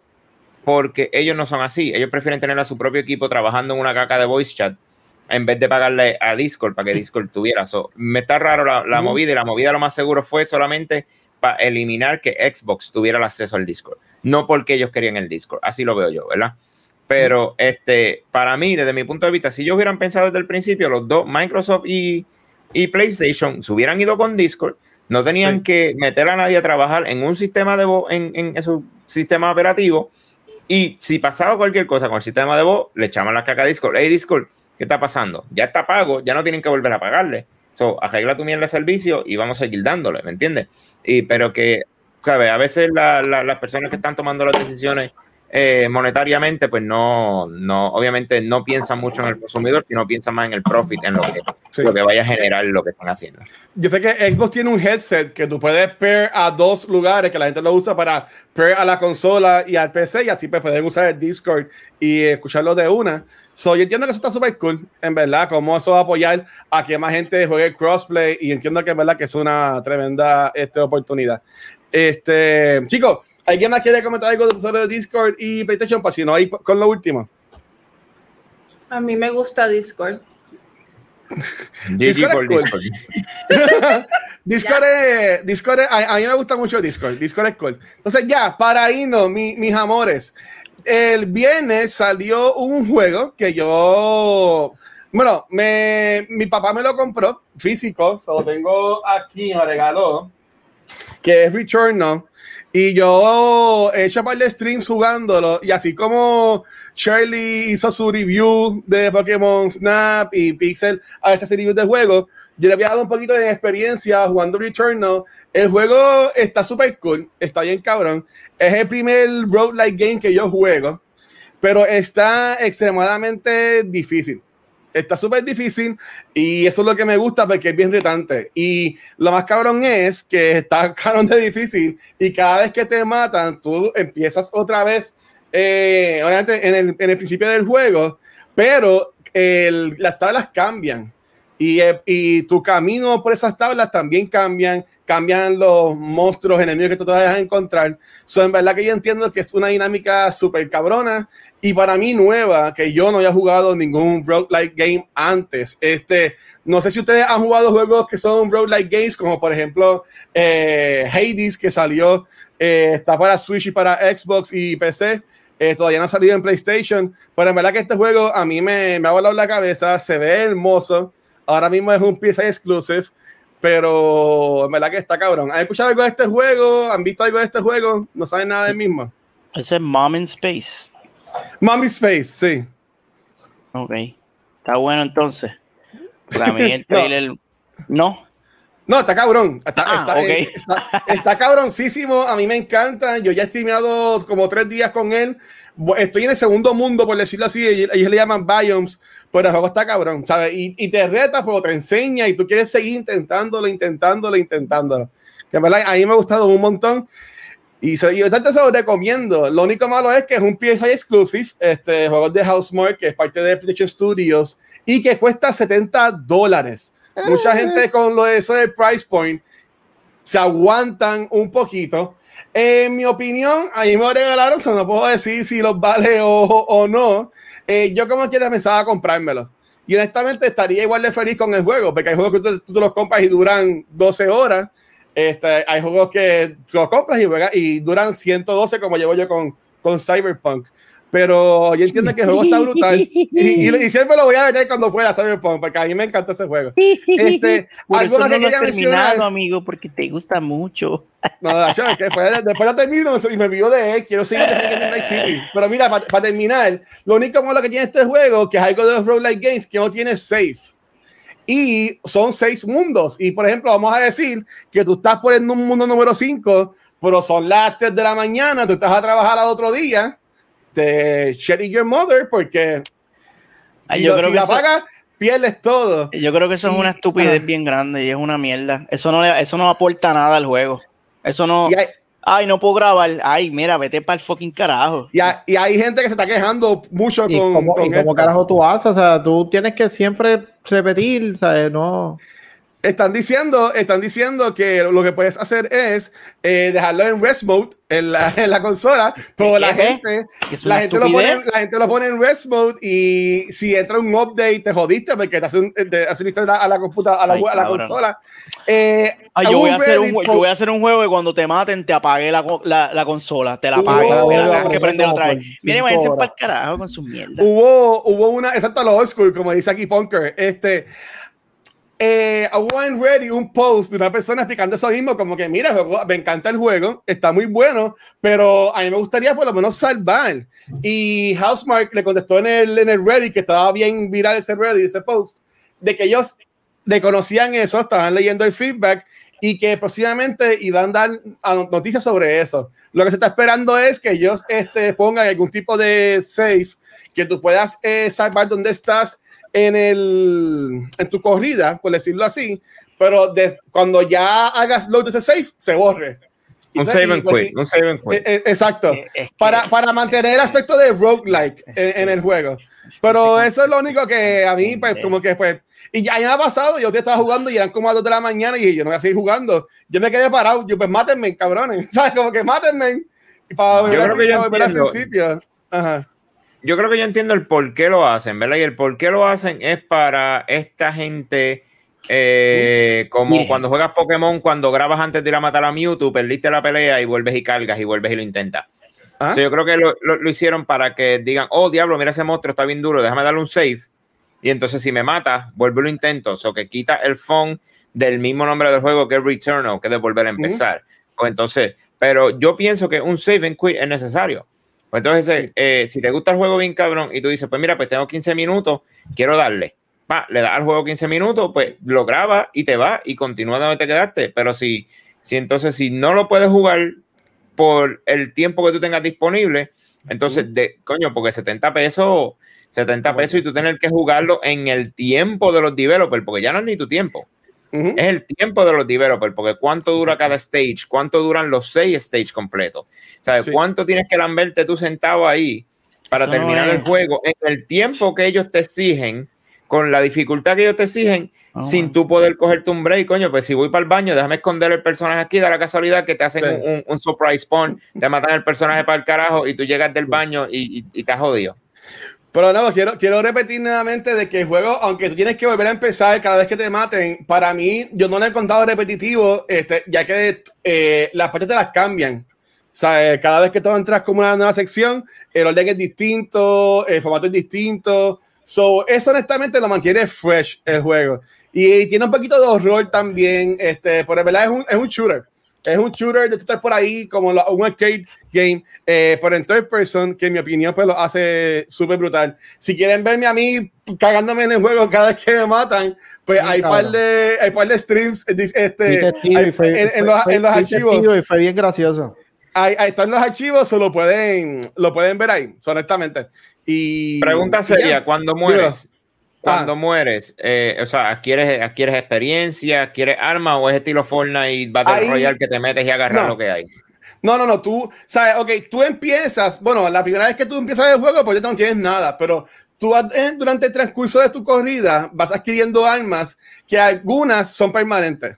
porque ellos no son así. Ellos prefieren tener a su propio equipo trabajando en una caca de voice chat en vez de pagarle a Discord para que Discord tuviera. So, me está raro la, movida y la movida lo más seguro fue solamente para eliminar que Xbox tuviera el acceso al Discord, no porque ellos querían el Discord. Así lo veo yo, ¿verdad? Pero este, para mí, desde mi punto de vista, si ellos hubieran pensado desde el principio, los dos, Microsoft y, y PlayStation, se hubieran ido con Discord, no tenían Sí. que meter a nadie a trabajar en un sistema de voz, en, en su sistema operativo. Y si pasaba cualquier cosa con el sistema de voz, le echaban la caca a Discord. Hey, Discord, ¿qué está pasando? Ya está pago, ya no tienen que volver a pagarle. So, arregla tu mierda de servicio y vamos a seguir dándole, ¿me entiendes? Y, pero que, ¿sabes? A veces la- la- las personas que están tomando las decisiones eh, monetariamente, pues no, no, obviamente no piensan mucho en el consumidor, sino piensan más en el profit, en lo que, Sí. lo que vaya a generar lo que están haciendo. Yo sé que Xbox tiene un headset que tú puedes pair a dos lugares que la gente lo usa para pair a la consola y al PC y así pues pueden usar el Discord y escucharlo de una. So, yo entiendo que eso está súper cool, en verdad, cómo eso va a apoyar a que más gente juegue crossplay y entiendo que en verdad que es una tremenda este, oportunidad. Este, chicos, ¿alguien más quiere comentar algo sobre Discord y PlayStation? Para si no, hay con lo último. A mí me gusta Discord. Discord por es cool. Discord. Discord, es, Discord es- a, a mí me gusta mucho Discord. Discord es cool. Entonces, ya, para irnos, mi- mis amores. El viernes salió un juego que yo. Bueno, me, mi papá me lo compró físico, se lo tengo aquí, me regaló, que es Returnal. Y yo he hecho un par de streams jugándolo. Y así como Shirley hizo su review de Pokémon Snap y Pixel a veces reviews de juegos, yo le voy a dar un poquito de experiencia jugando Returnal. El juego está súper cool, está bien cabrón. Es el primer roguelike game que yo juego, pero está extremadamente difícil. Está súper difícil y eso es lo que me gusta porque es bien retante. Y lo más cabrón es que está cabrón de difícil y cada vez que te matan, tú empiezas otra vez, eh, obviamente en el, en el principio del juego, pero el- las tablas cambian. Y, eh, y tu camino por esas tablas también cambian, cambian los monstruos, enemigos que tú te vas a encontrar. So, en verdad que yo entiendo que es una dinámica súper cabrona y para mí nueva, que yo no había jugado ningún roguelike game antes. Este, no sé si ustedes han jugado juegos que son roguelike games, como por ejemplo eh, Hades, que salió, eh, está para Switch y para Xbox y PC. Eh, todavía no ha salido en PlayStation, pero en verdad que este juego a mí me, me ha volado la cabeza, se ve hermoso. Ahora mismo es un PC exclusive, pero en verdad que está cabrón. ¿Han escuchado algo de este juego? ¿Han visto algo de este juego? ¿No saben nada del mismo? Ese es Mom in Space. Mommy's Face, sí. Ok. Está bueno entonces. Para mí el trailer. No. No, está cabrón. Está, Ah, está, ok. eh, está- está cabroncísimo. A mí me encanta. Yo ya he estimado como tres días con él. Estoy en el segundo mundo, por decirlo así. Ellos le llaman biomes, pero el juego está cabrón, ¿sabes? Y, y te reta, pero te enseña y tú quieres seguir intentándolo, intentándolo, intentándolo. Que en verdad a mí me ha gustado un montón. Y se, yo tanto se lo recomiendo. Lo único malo es que es un PS exclusive, este juego de Housemark, que es parte de PlayStation Studios y que cuesta 70 dólares. Mucha gente con lo de eso del price point se aguantan un poquito. En mi opinión, a mí me regalaron, o sea, no puedo decir si los vale o, o no. Eh, yo como quiera pensaba comprármelo. Y honestamente estaría igual de feliz con el juego, porque hay juegos que tú, los compras y duran 12 horas. Este, hay juegos que los compras y, y duran 112 como llevo yo con, con Cyberpunk. Pero yo entiendo que el juego está brutal. Y, y- y siempre lo voy a meter cuando pueda Cyberpunk, porque a mí me encanta ese juego. Este, Por algo eso no que lo has terminado, amigo, porque te gusta mucho. No, es que después, después lo termino y me olvido de él. Quiero seguir en Night City. Pero mira, para terminar, lo único malo que tiene este juego, que es algo de los roguelike games, que no tiene save. Y son seis mundos. Y por ejemplo, vamos a decir que tú estás por el mundo número 5, pero son las 3 de la mañana, tú estás a trabajar al otro día, te shitting your mother, porque Ay, si, yo lo- creo si que la eso- pagas, pierdes todo. Yo creo que eso es una estupidez ajá. bien grande y es una mierda. Eso no, le- eso no aporta nada al juego. Eso no. Hay, Ay, no puedo grabar. Ay, mira, vete para el fucking carajo. y hay- y hay gente que se está quejando mucho ¿Y con, cómo, con y cómo carajo tú haces? O sea, tú tienes que siempre repetir, ¿sabes? No. Están diciendo, están diciendo que lo que puedes hacer es eh, dejarlo en rest mode en la, en la consola, pero la gente, Que la gente, lo pone, la gente lo pone en rest mode y si entra un update te jodiste porque te hace, un, te hace una historia a la computadora, a la, Ay, a la consola. Eh, Ay, yo, voy a hacer un, yo voy a hacer un juego y cuando te maten te apague la, co- la, la consola. Te la apague. oh, la oh, tengas que prender otra vez. Miren, váyanse para el carajo con sus mierdas. hubo, hubo una, exacto, a lo old school, como dice aquí Punker. Este, eh, hubo en Reddit un post de una persona explicando eso mismo, como que mira, me encanta el juego, está muy bueno, pero a mí me gustaría por lo menos salvar. Y Housemark le contestó en el, en el Reddit, que estaba bien viral ese Reddit, ese post, de que ellos le conocían eso, estaban leyendo el feedback y que próximamente iban a dar a- noticias sobre eso. Lo que se está esperando es que ellos este, pongan algún tipo de safe que tú puedas eh, salvar donde estás en, el, en tu corrida, por decirlo así, pero des- cuando ya hagas load de ese safe, se borre. Y Un save and pues quit, sí, un save and eh, quit. eh, exacto. Eh, es que- Para, para mantener el aspecto de roguelike en, en el juego. Pero eso es lo único que a mí, pues, como que, pues, y ya, ya me ha pasado, yo te estaba jugando y eran como a las 2 de la mañana y yo no voy a seguir jugando. Yo me quedé parado, yo, pues, mátenme, cabrones, ¿sabes? Como que mátenme. Y para volver, creo a- que yo volver al entiendo. principio. Ajá. Yo creo que yo entiendo el por qué lo hacen, ¿verdad? Y el por qué lo hacen es para esta gente, eh, como cuando juegas Pokémon, cuando grabas antes de ir a matar a Mewtwo, perdiste la pelea y vuelves y cargas y vuelves y lo intentas. ¿Ah? O sea, yo creo que lo, lo- lo hicieron para que digan, oh, diablo, mira ese monstruo, está bien duro, déjame darle un save. Y entonces si me mata, vuelvo y lo intento. O sea, que quita el phone del mismo nombre del juego que es Returnal, que es de volver a empezar. Pues entonces, pero yo pienso que un save and quit es necesario. Pues entonces, eh, si te gusta el juego bien cabrón y tú dices, pues mira, pues tengo 15 minutos, quiero darle. Va, le das al juego 15 minutos, pues lo grabas y te vas y continúa donde te quedaste. Pero si, si entonces, si no lo puedes jugar por el tiempo que tú tengas disponible, entonces, de, coño, porque 70 pesos, 70 pesos y tú tener que jugarlo en el tiempo de los developers, porque ya no es ni tu tiempo Es el tiempo de los developers, porque cuánto dura cada stage, cuánto duran los seis stages completos, ¿sabes? Sí. ¿Cuánto tienes que lamberte tú sentado ahí para Eso terminar es- el juego en el tiempo que ellos te exigen, con la dificultad que ellos te exigen, Ah, sin tú poder cogerte un break, coño, pues si voy para el baño, déjame esconder el personaje aquí, da la casualidad que te hacen Sí. un, un- un surprise spawn, te matan el personaje para el carajo y tú llegas del baño y, y, y te has jodido. Pero no, quiero, quiero repetir nuevamente de que el juego, aunque tú tienes que volver a empezar cada vez que te maten, para mí, yo no lo he encontrado repetitivo, este, ya que eh, las partes te las cambian. O sea, eh, cada vez que tú entras como una nueva sección, el orden es distinto, el formato es distinto. So, eso honestamente lo mantiene fresh el juego. Y, tiene un poquito de horror también, este, por verdad es un, es un shooter. Es un shooter de tú estar por ahí, como lo- un arcade game, eh, pero en third person, que en mi opinión pues lo hace súper brutal. Si quieren verme a mí cagándome en el juego cada vez que me matan, pues Sí, hay par de, hay par de streams eh, este, hay- fue- en, en los, fue- en los archivos. y fue bien gracioso. Ahí, ahí están los archivos, se lo pueden, lo pueden ver ahí, honestamente. Y Pregunta seria, ya. cuando mueres, cuando Ah. mueres, eh, o sea, ¿adquieres, ¿adquieres experiencia, adquieres armas o es estilo Fortnite Battle Ahí- Royale que te metes y agarras No. lo que hay? No, no, no, tú, sabes, ok, tú empiezas, bueno, la primera vez que tú empiezas el juego, pues ya no tienes nada, pero tú eh, durante el transcurso de tu corrida vas adquiriendo armas que algunas son permanentes.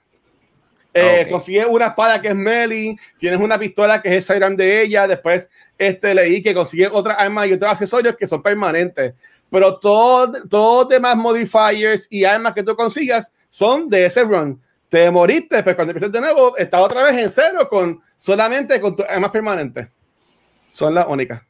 Eh, Ok. Consigues una espada que es melee, tienes una pistola que es el sidearm de ella, después este, leí que consigues otras armas y otros accesorios que son permanentes. Pero todo- todos los demás modifiers y armas que tú consigas son de ese run. Te moriste, pero cuando empieces de nuevo, estás otra vez en cero con solamente con tus armas permanentes. Son las únicas.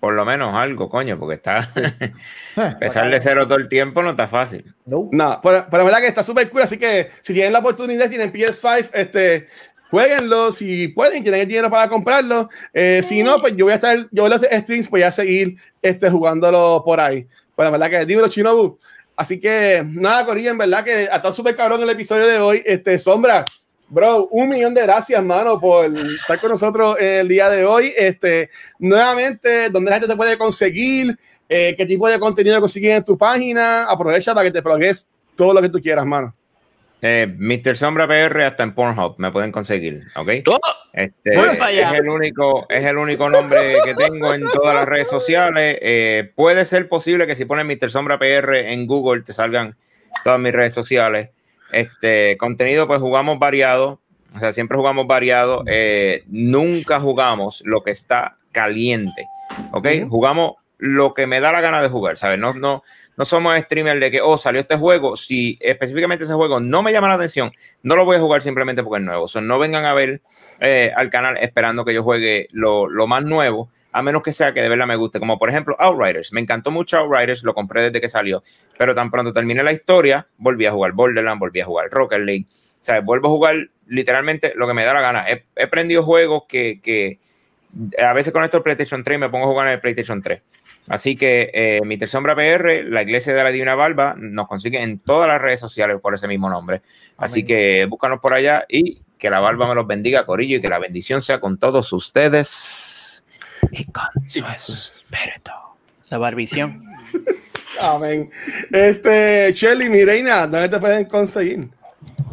Por lo menos algo, coño, porque está Eh, empezar de cero todo el tiempo no está fácil. no. No, pero, pero la verdad que está súper cool. Así que si tienen la oportunidad, tienen PS5, este, jueguenlo. Si pueden, tienen el dinero para comprarlo. Eh, si no, pues yo voy a estar, yo los streams voy a seguir este, jugándolo por ahí. Pues la verdad que dímelo, Chinobu. Así que nada, Corilla, en verdad que ha estado súper cabrón el episodio de hoy. Este, Sombra, bro, un millón de gracias, mano, por estar con nosotros el día de hoy. Este, nuevamente, ¿dónde la gente te puede conseguir? Eh, ¿Qué tipo de contenido consigues en tu página? Aprovecha para que te plugues todo lo que tú quieras, mano. Eh, Mr. Sombra PR hasta en Pornhub me pueden conseguir, ¿ok? Este, es el único, es el único nombre que tengo en todas las redes sociales. Eh, puede ser posible que si pones Mr. Sombra PR en Google te salgan todas mis redes sociales. Este contenido, pues jugamos variado. O sea, siempre jugamos variado. Eh, nunca jugamos lo que está caliente. ¿Ok? Jugamos lo que me da la gana de jugar, ¿sabes? No, no, no somos streamers de que, oh, salió este juego. Si específicamente ese juego no me llama la atención, no lo voy a jugar simplemente porque es nuevo. O sea, no vengan a ver eh, al canal esperando que yo juegue lo, lo más nuevo, a menos que sea que de verdad me guste. Como por ejemplo Outriders. Me encantó mucho Outriders, lo compré desde que salió. Pero tan pronto terminé la historia, volví a jugar Borderlands, volví a jugar Rocket League. O sea, vuelvo a jugar literalmente lo que me da la gana. He, he aprendido juegos que, que a veces conecto el PlayStation 3 y me pongo a jugar en el PlayStation 3. Así que eh, Mr. Sombra PR, la Iglesia de la Divina Barba, nos consigue en todas las redes sociales por ese mismo nombre. Así Amén. que búscanos por allá y que la barba me los bendiga, Corillo, y que la bendición sea con todos ustedes y con su espíritu. la barbición. Amén. Este, Shelly, mi reina, ¿dónde te pueden conseguir?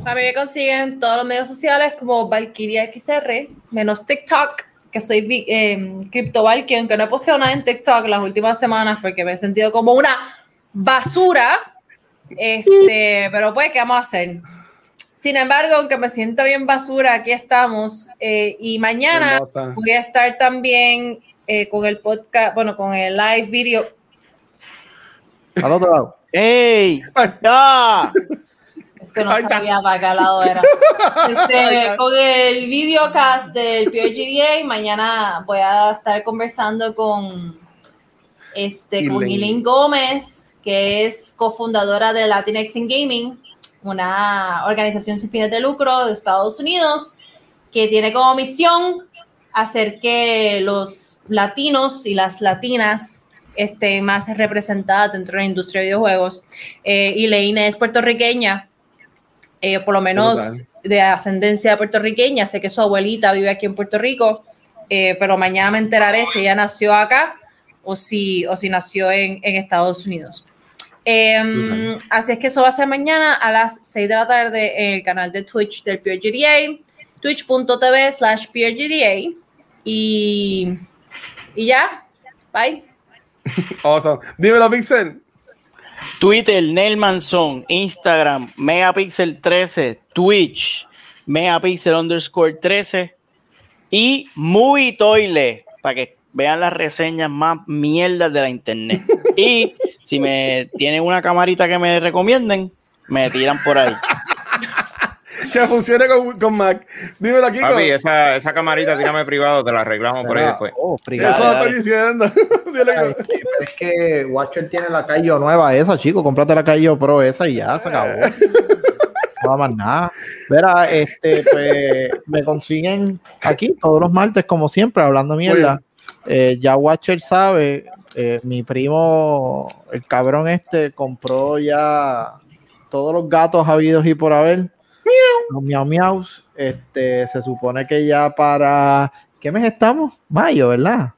A mí me consiguen todos los medios sociales como Valkyria XR, menos TikTok, que soy eh, CryptoVal, que aunque no he posteado nada en TikTok las últimas semanas porque me he sentido como una basura, este, pero pues, ¿qué vamos a hacer? Sin embargo, aunque me siento bien basura, aquí estamos. eh, y mañana Hermosa. voy a estar también eh, con el podcast, bueno, con el live video. Al otro lado. ¡Ey! ¡Ya! Es que no sabía para qué lado era. Este, con el videocast del PRGDA, mañana voy a estar conversando con, este, con. Elaine Gómez, que es cofundadora de Latinx in Gaming, una organización sin fines de lucro de Estados Unidos, que tiene como misión hacer que los latinos y las latinas estén más representadas dentro de la industria de videojuegos. Eh, es puertorriqueña, eh, por lo menos de ascendencia puertorriqueña. Sé que su abuelita vive aquí en Puerto Rico, eh, pero mañana me enteraré si ella nació acá o si, o si nació en, en Estados Unidos. Eh, Así es que eso va a ser mañana a las 6 de la tarde en el canal de Twitch del PureGDA, twitch.tv slash PureGDA. Y, y ya, bye. Awesome. Dímelo, Vixen. Twitter, Nelmanson, Instagram, Megapixel13, Twitch, Megapixel underscore 13 y Movie Toilet para que vean las reseñas más mierdas de la internet. Y si me tienen una camarita que me recomienden, me tiran por ahí. Que funcione con, con Mac. Dímelo, Kiko. Papi, esa, esa camarita, tírame privado, te la arreglamos por ahí Mira, después. oh, Eso privado. lo dale. estoy diciendo. Dile, Es que, es que Watcher tiene la Cayo nueva esa, chico. Cómprate la Cayo Pro esa y ya se acabó. No más nada. Verá, este, pues, me consiguen aquí todos los martes, como siempre, hablando mierda. Eh, ya Watcher sabe, eh, mi primo, el cabrón este, compró ya todos los gatos habidos y por haber. Los miau miaus. Este, se supone que ya para. ¿Qué mes estamos? Mayo, ¿verdad?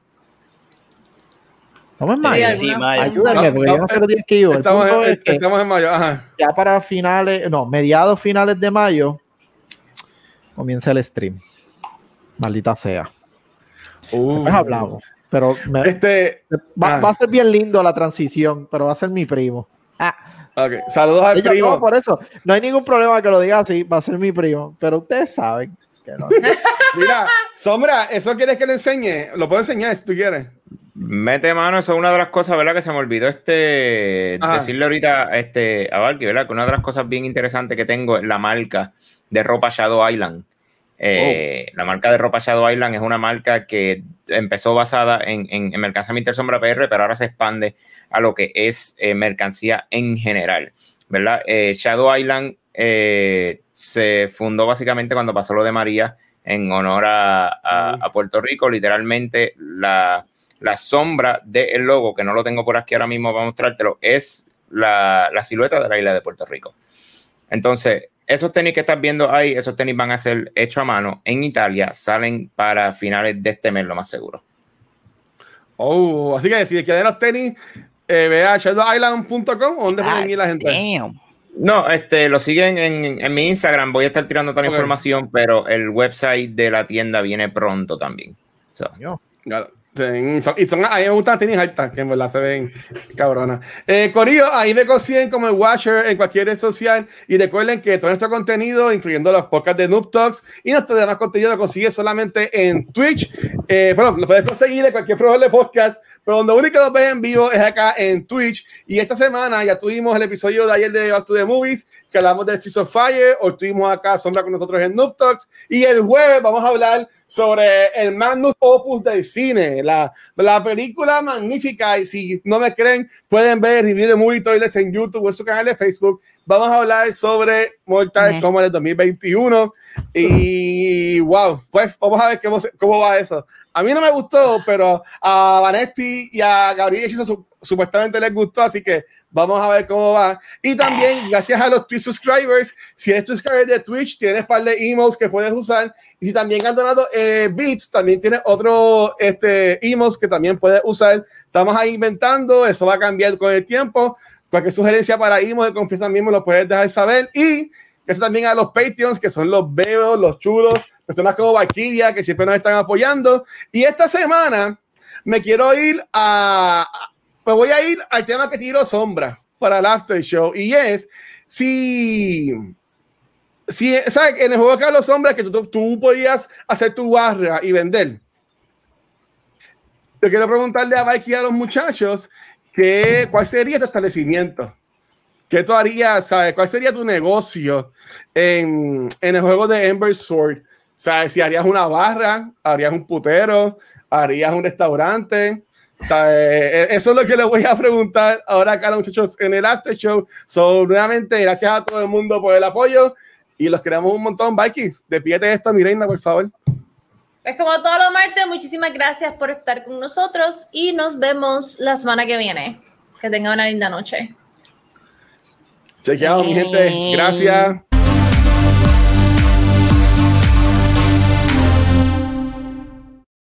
Estamos en Sí, mayo. alguna- mayo. Ayúdame, porque yo no sé que Estamos, en, es que estamos en mayo. Ajá. ya para finales, no, mediados finales de mayo, comienza el stream. Maldita sea. Uh. Después hablamos. Pero me- Este, va, ah. va a ser bien lindo la transición, pero va a ser mi primo. Ah, ok. Saludos al ella- primo. no, por eso, no hay ningún problema que lo diga así, va a ser mi primo. Pero ustedes saben que no. Mira, Sombra, ¿eso quieres que le enseñe? Lo puedo enseñar si tú quieres. Mete mano, eso es una de las cosas, ¿verdad? Que se me olvidó este Ajá. decirle ahorita este, a Valky, ¿verdad? Que una de las cosas bien interesantes que tengo es la marca de ropa Shadow Island. Eh, La marca de ropa Shadow Island es una marca que empezó basada en, en, en mercancía Sombra PR, pero ahora se expande a lo que es eh, mercancía en general, ¿verdad? Eh, Shadow Island eh, se fundó básicamente cuando pasó lo de María en honor a, a- a Puerto Rico. Literalmente, la, la sombra del logo, que no lo tengo por aquí ahora mismo para mostrártelo, es la, la silueta de la isla de Puerto Rico. Entonces, esos tenis que estás viendo ahí, esos tenis van a ser hechos a mano en Italia, salen para finales de este mes, lo más seguro. Oh, así que si quieren los tenis, eh, ve a shadowisland.com o donde pueden ir la gente. Damn. No, este, lo siguen en, en mi Instagram, voy a estar tirando toda la Ok. información, pero el website de la tienda viene pronto también. So, Claro. Sí, son- y son, a mí me gustan las tenis altas, que en verdad se ven cabronas. Eh, Corillo, ahí me consiguen como el Watcher en cualquier red social. Y recuerden que todo nuestro contenido, incluyendo los podcasts de Noob Talks y nuestro demás contenido, lo consigues solamente en Twitch. Eh, bueno, lo puedes conseguir en cualquier programa de podcast, pero donde único lo ves en vivo es acá en Twitch. Y esta semana ya tuvimos el episodio de ayer de Back to the Movies, que hablamos de Streets of Fire. Hoy tuvimos acá Sombra con nosotros en Noob Talks. Y el jueves vamos a hablar sobre el Magnus Opus del cine, la, la película magnífica. Y si no me creen, pueden ver el review de Movie Toilets en YouTube o en su canal de Facebook. Vamos a hablar sobre Mortal. Kombat del 2021. Y wow, pues vamos a ver cómo, cómo va eso. A mí no me gustó, pero a Vanetti y a Gabriel Hechizo su- supuestamente les gustó, así que vamos a ver cómo va. Y también, gracias a los Twitch subscribers, si eres subscriber de Twitch, tienes par de emails que puedes usar. Y si también han donado eh, bits, también tienes otro este, emails que también puedes usar. Estamos ahí inventando, eso va a cambiar con el tiempo. Cualquier sugerencia para emails de confianza me lo puedes dejar saber. Y eso también a los Patreons, que son los beos, los chulos, personas como Valkyria, que siempre nos están apoyando. Y esta semana me quiero ir a. Me voy a ir al tema que tiro sombra para el after show. Y es si. Si, ¿sabes? En el juego que los hombres que tú, tú podías hacer tu barra y vender. Yo quiero preguntarle a Mikey y a los muchachos que, cuál sería tu establecimiento. ¿Qué tú harías? ¿Sabes? ¿Cuál sería tu negocio en, en el juego de Ember Sword? ¿Sabes? Si harías una barra, harías un putero, harías un restaurante. ¿Sabes? E- Eso es lo que les voy a preguntar ahora acá a los muchachos en el after show. So, nuevamente, gracias a todo el mundo por el apoyo y los queremos un montón. Mikey, despídete de esto, mi reina, por favor. Pues como todos los martes, muchísimas gracias por estar con nosotros y nos vemos la semana que viene. Que tengan una linda noche. Chequeado, mi gente. Gracias.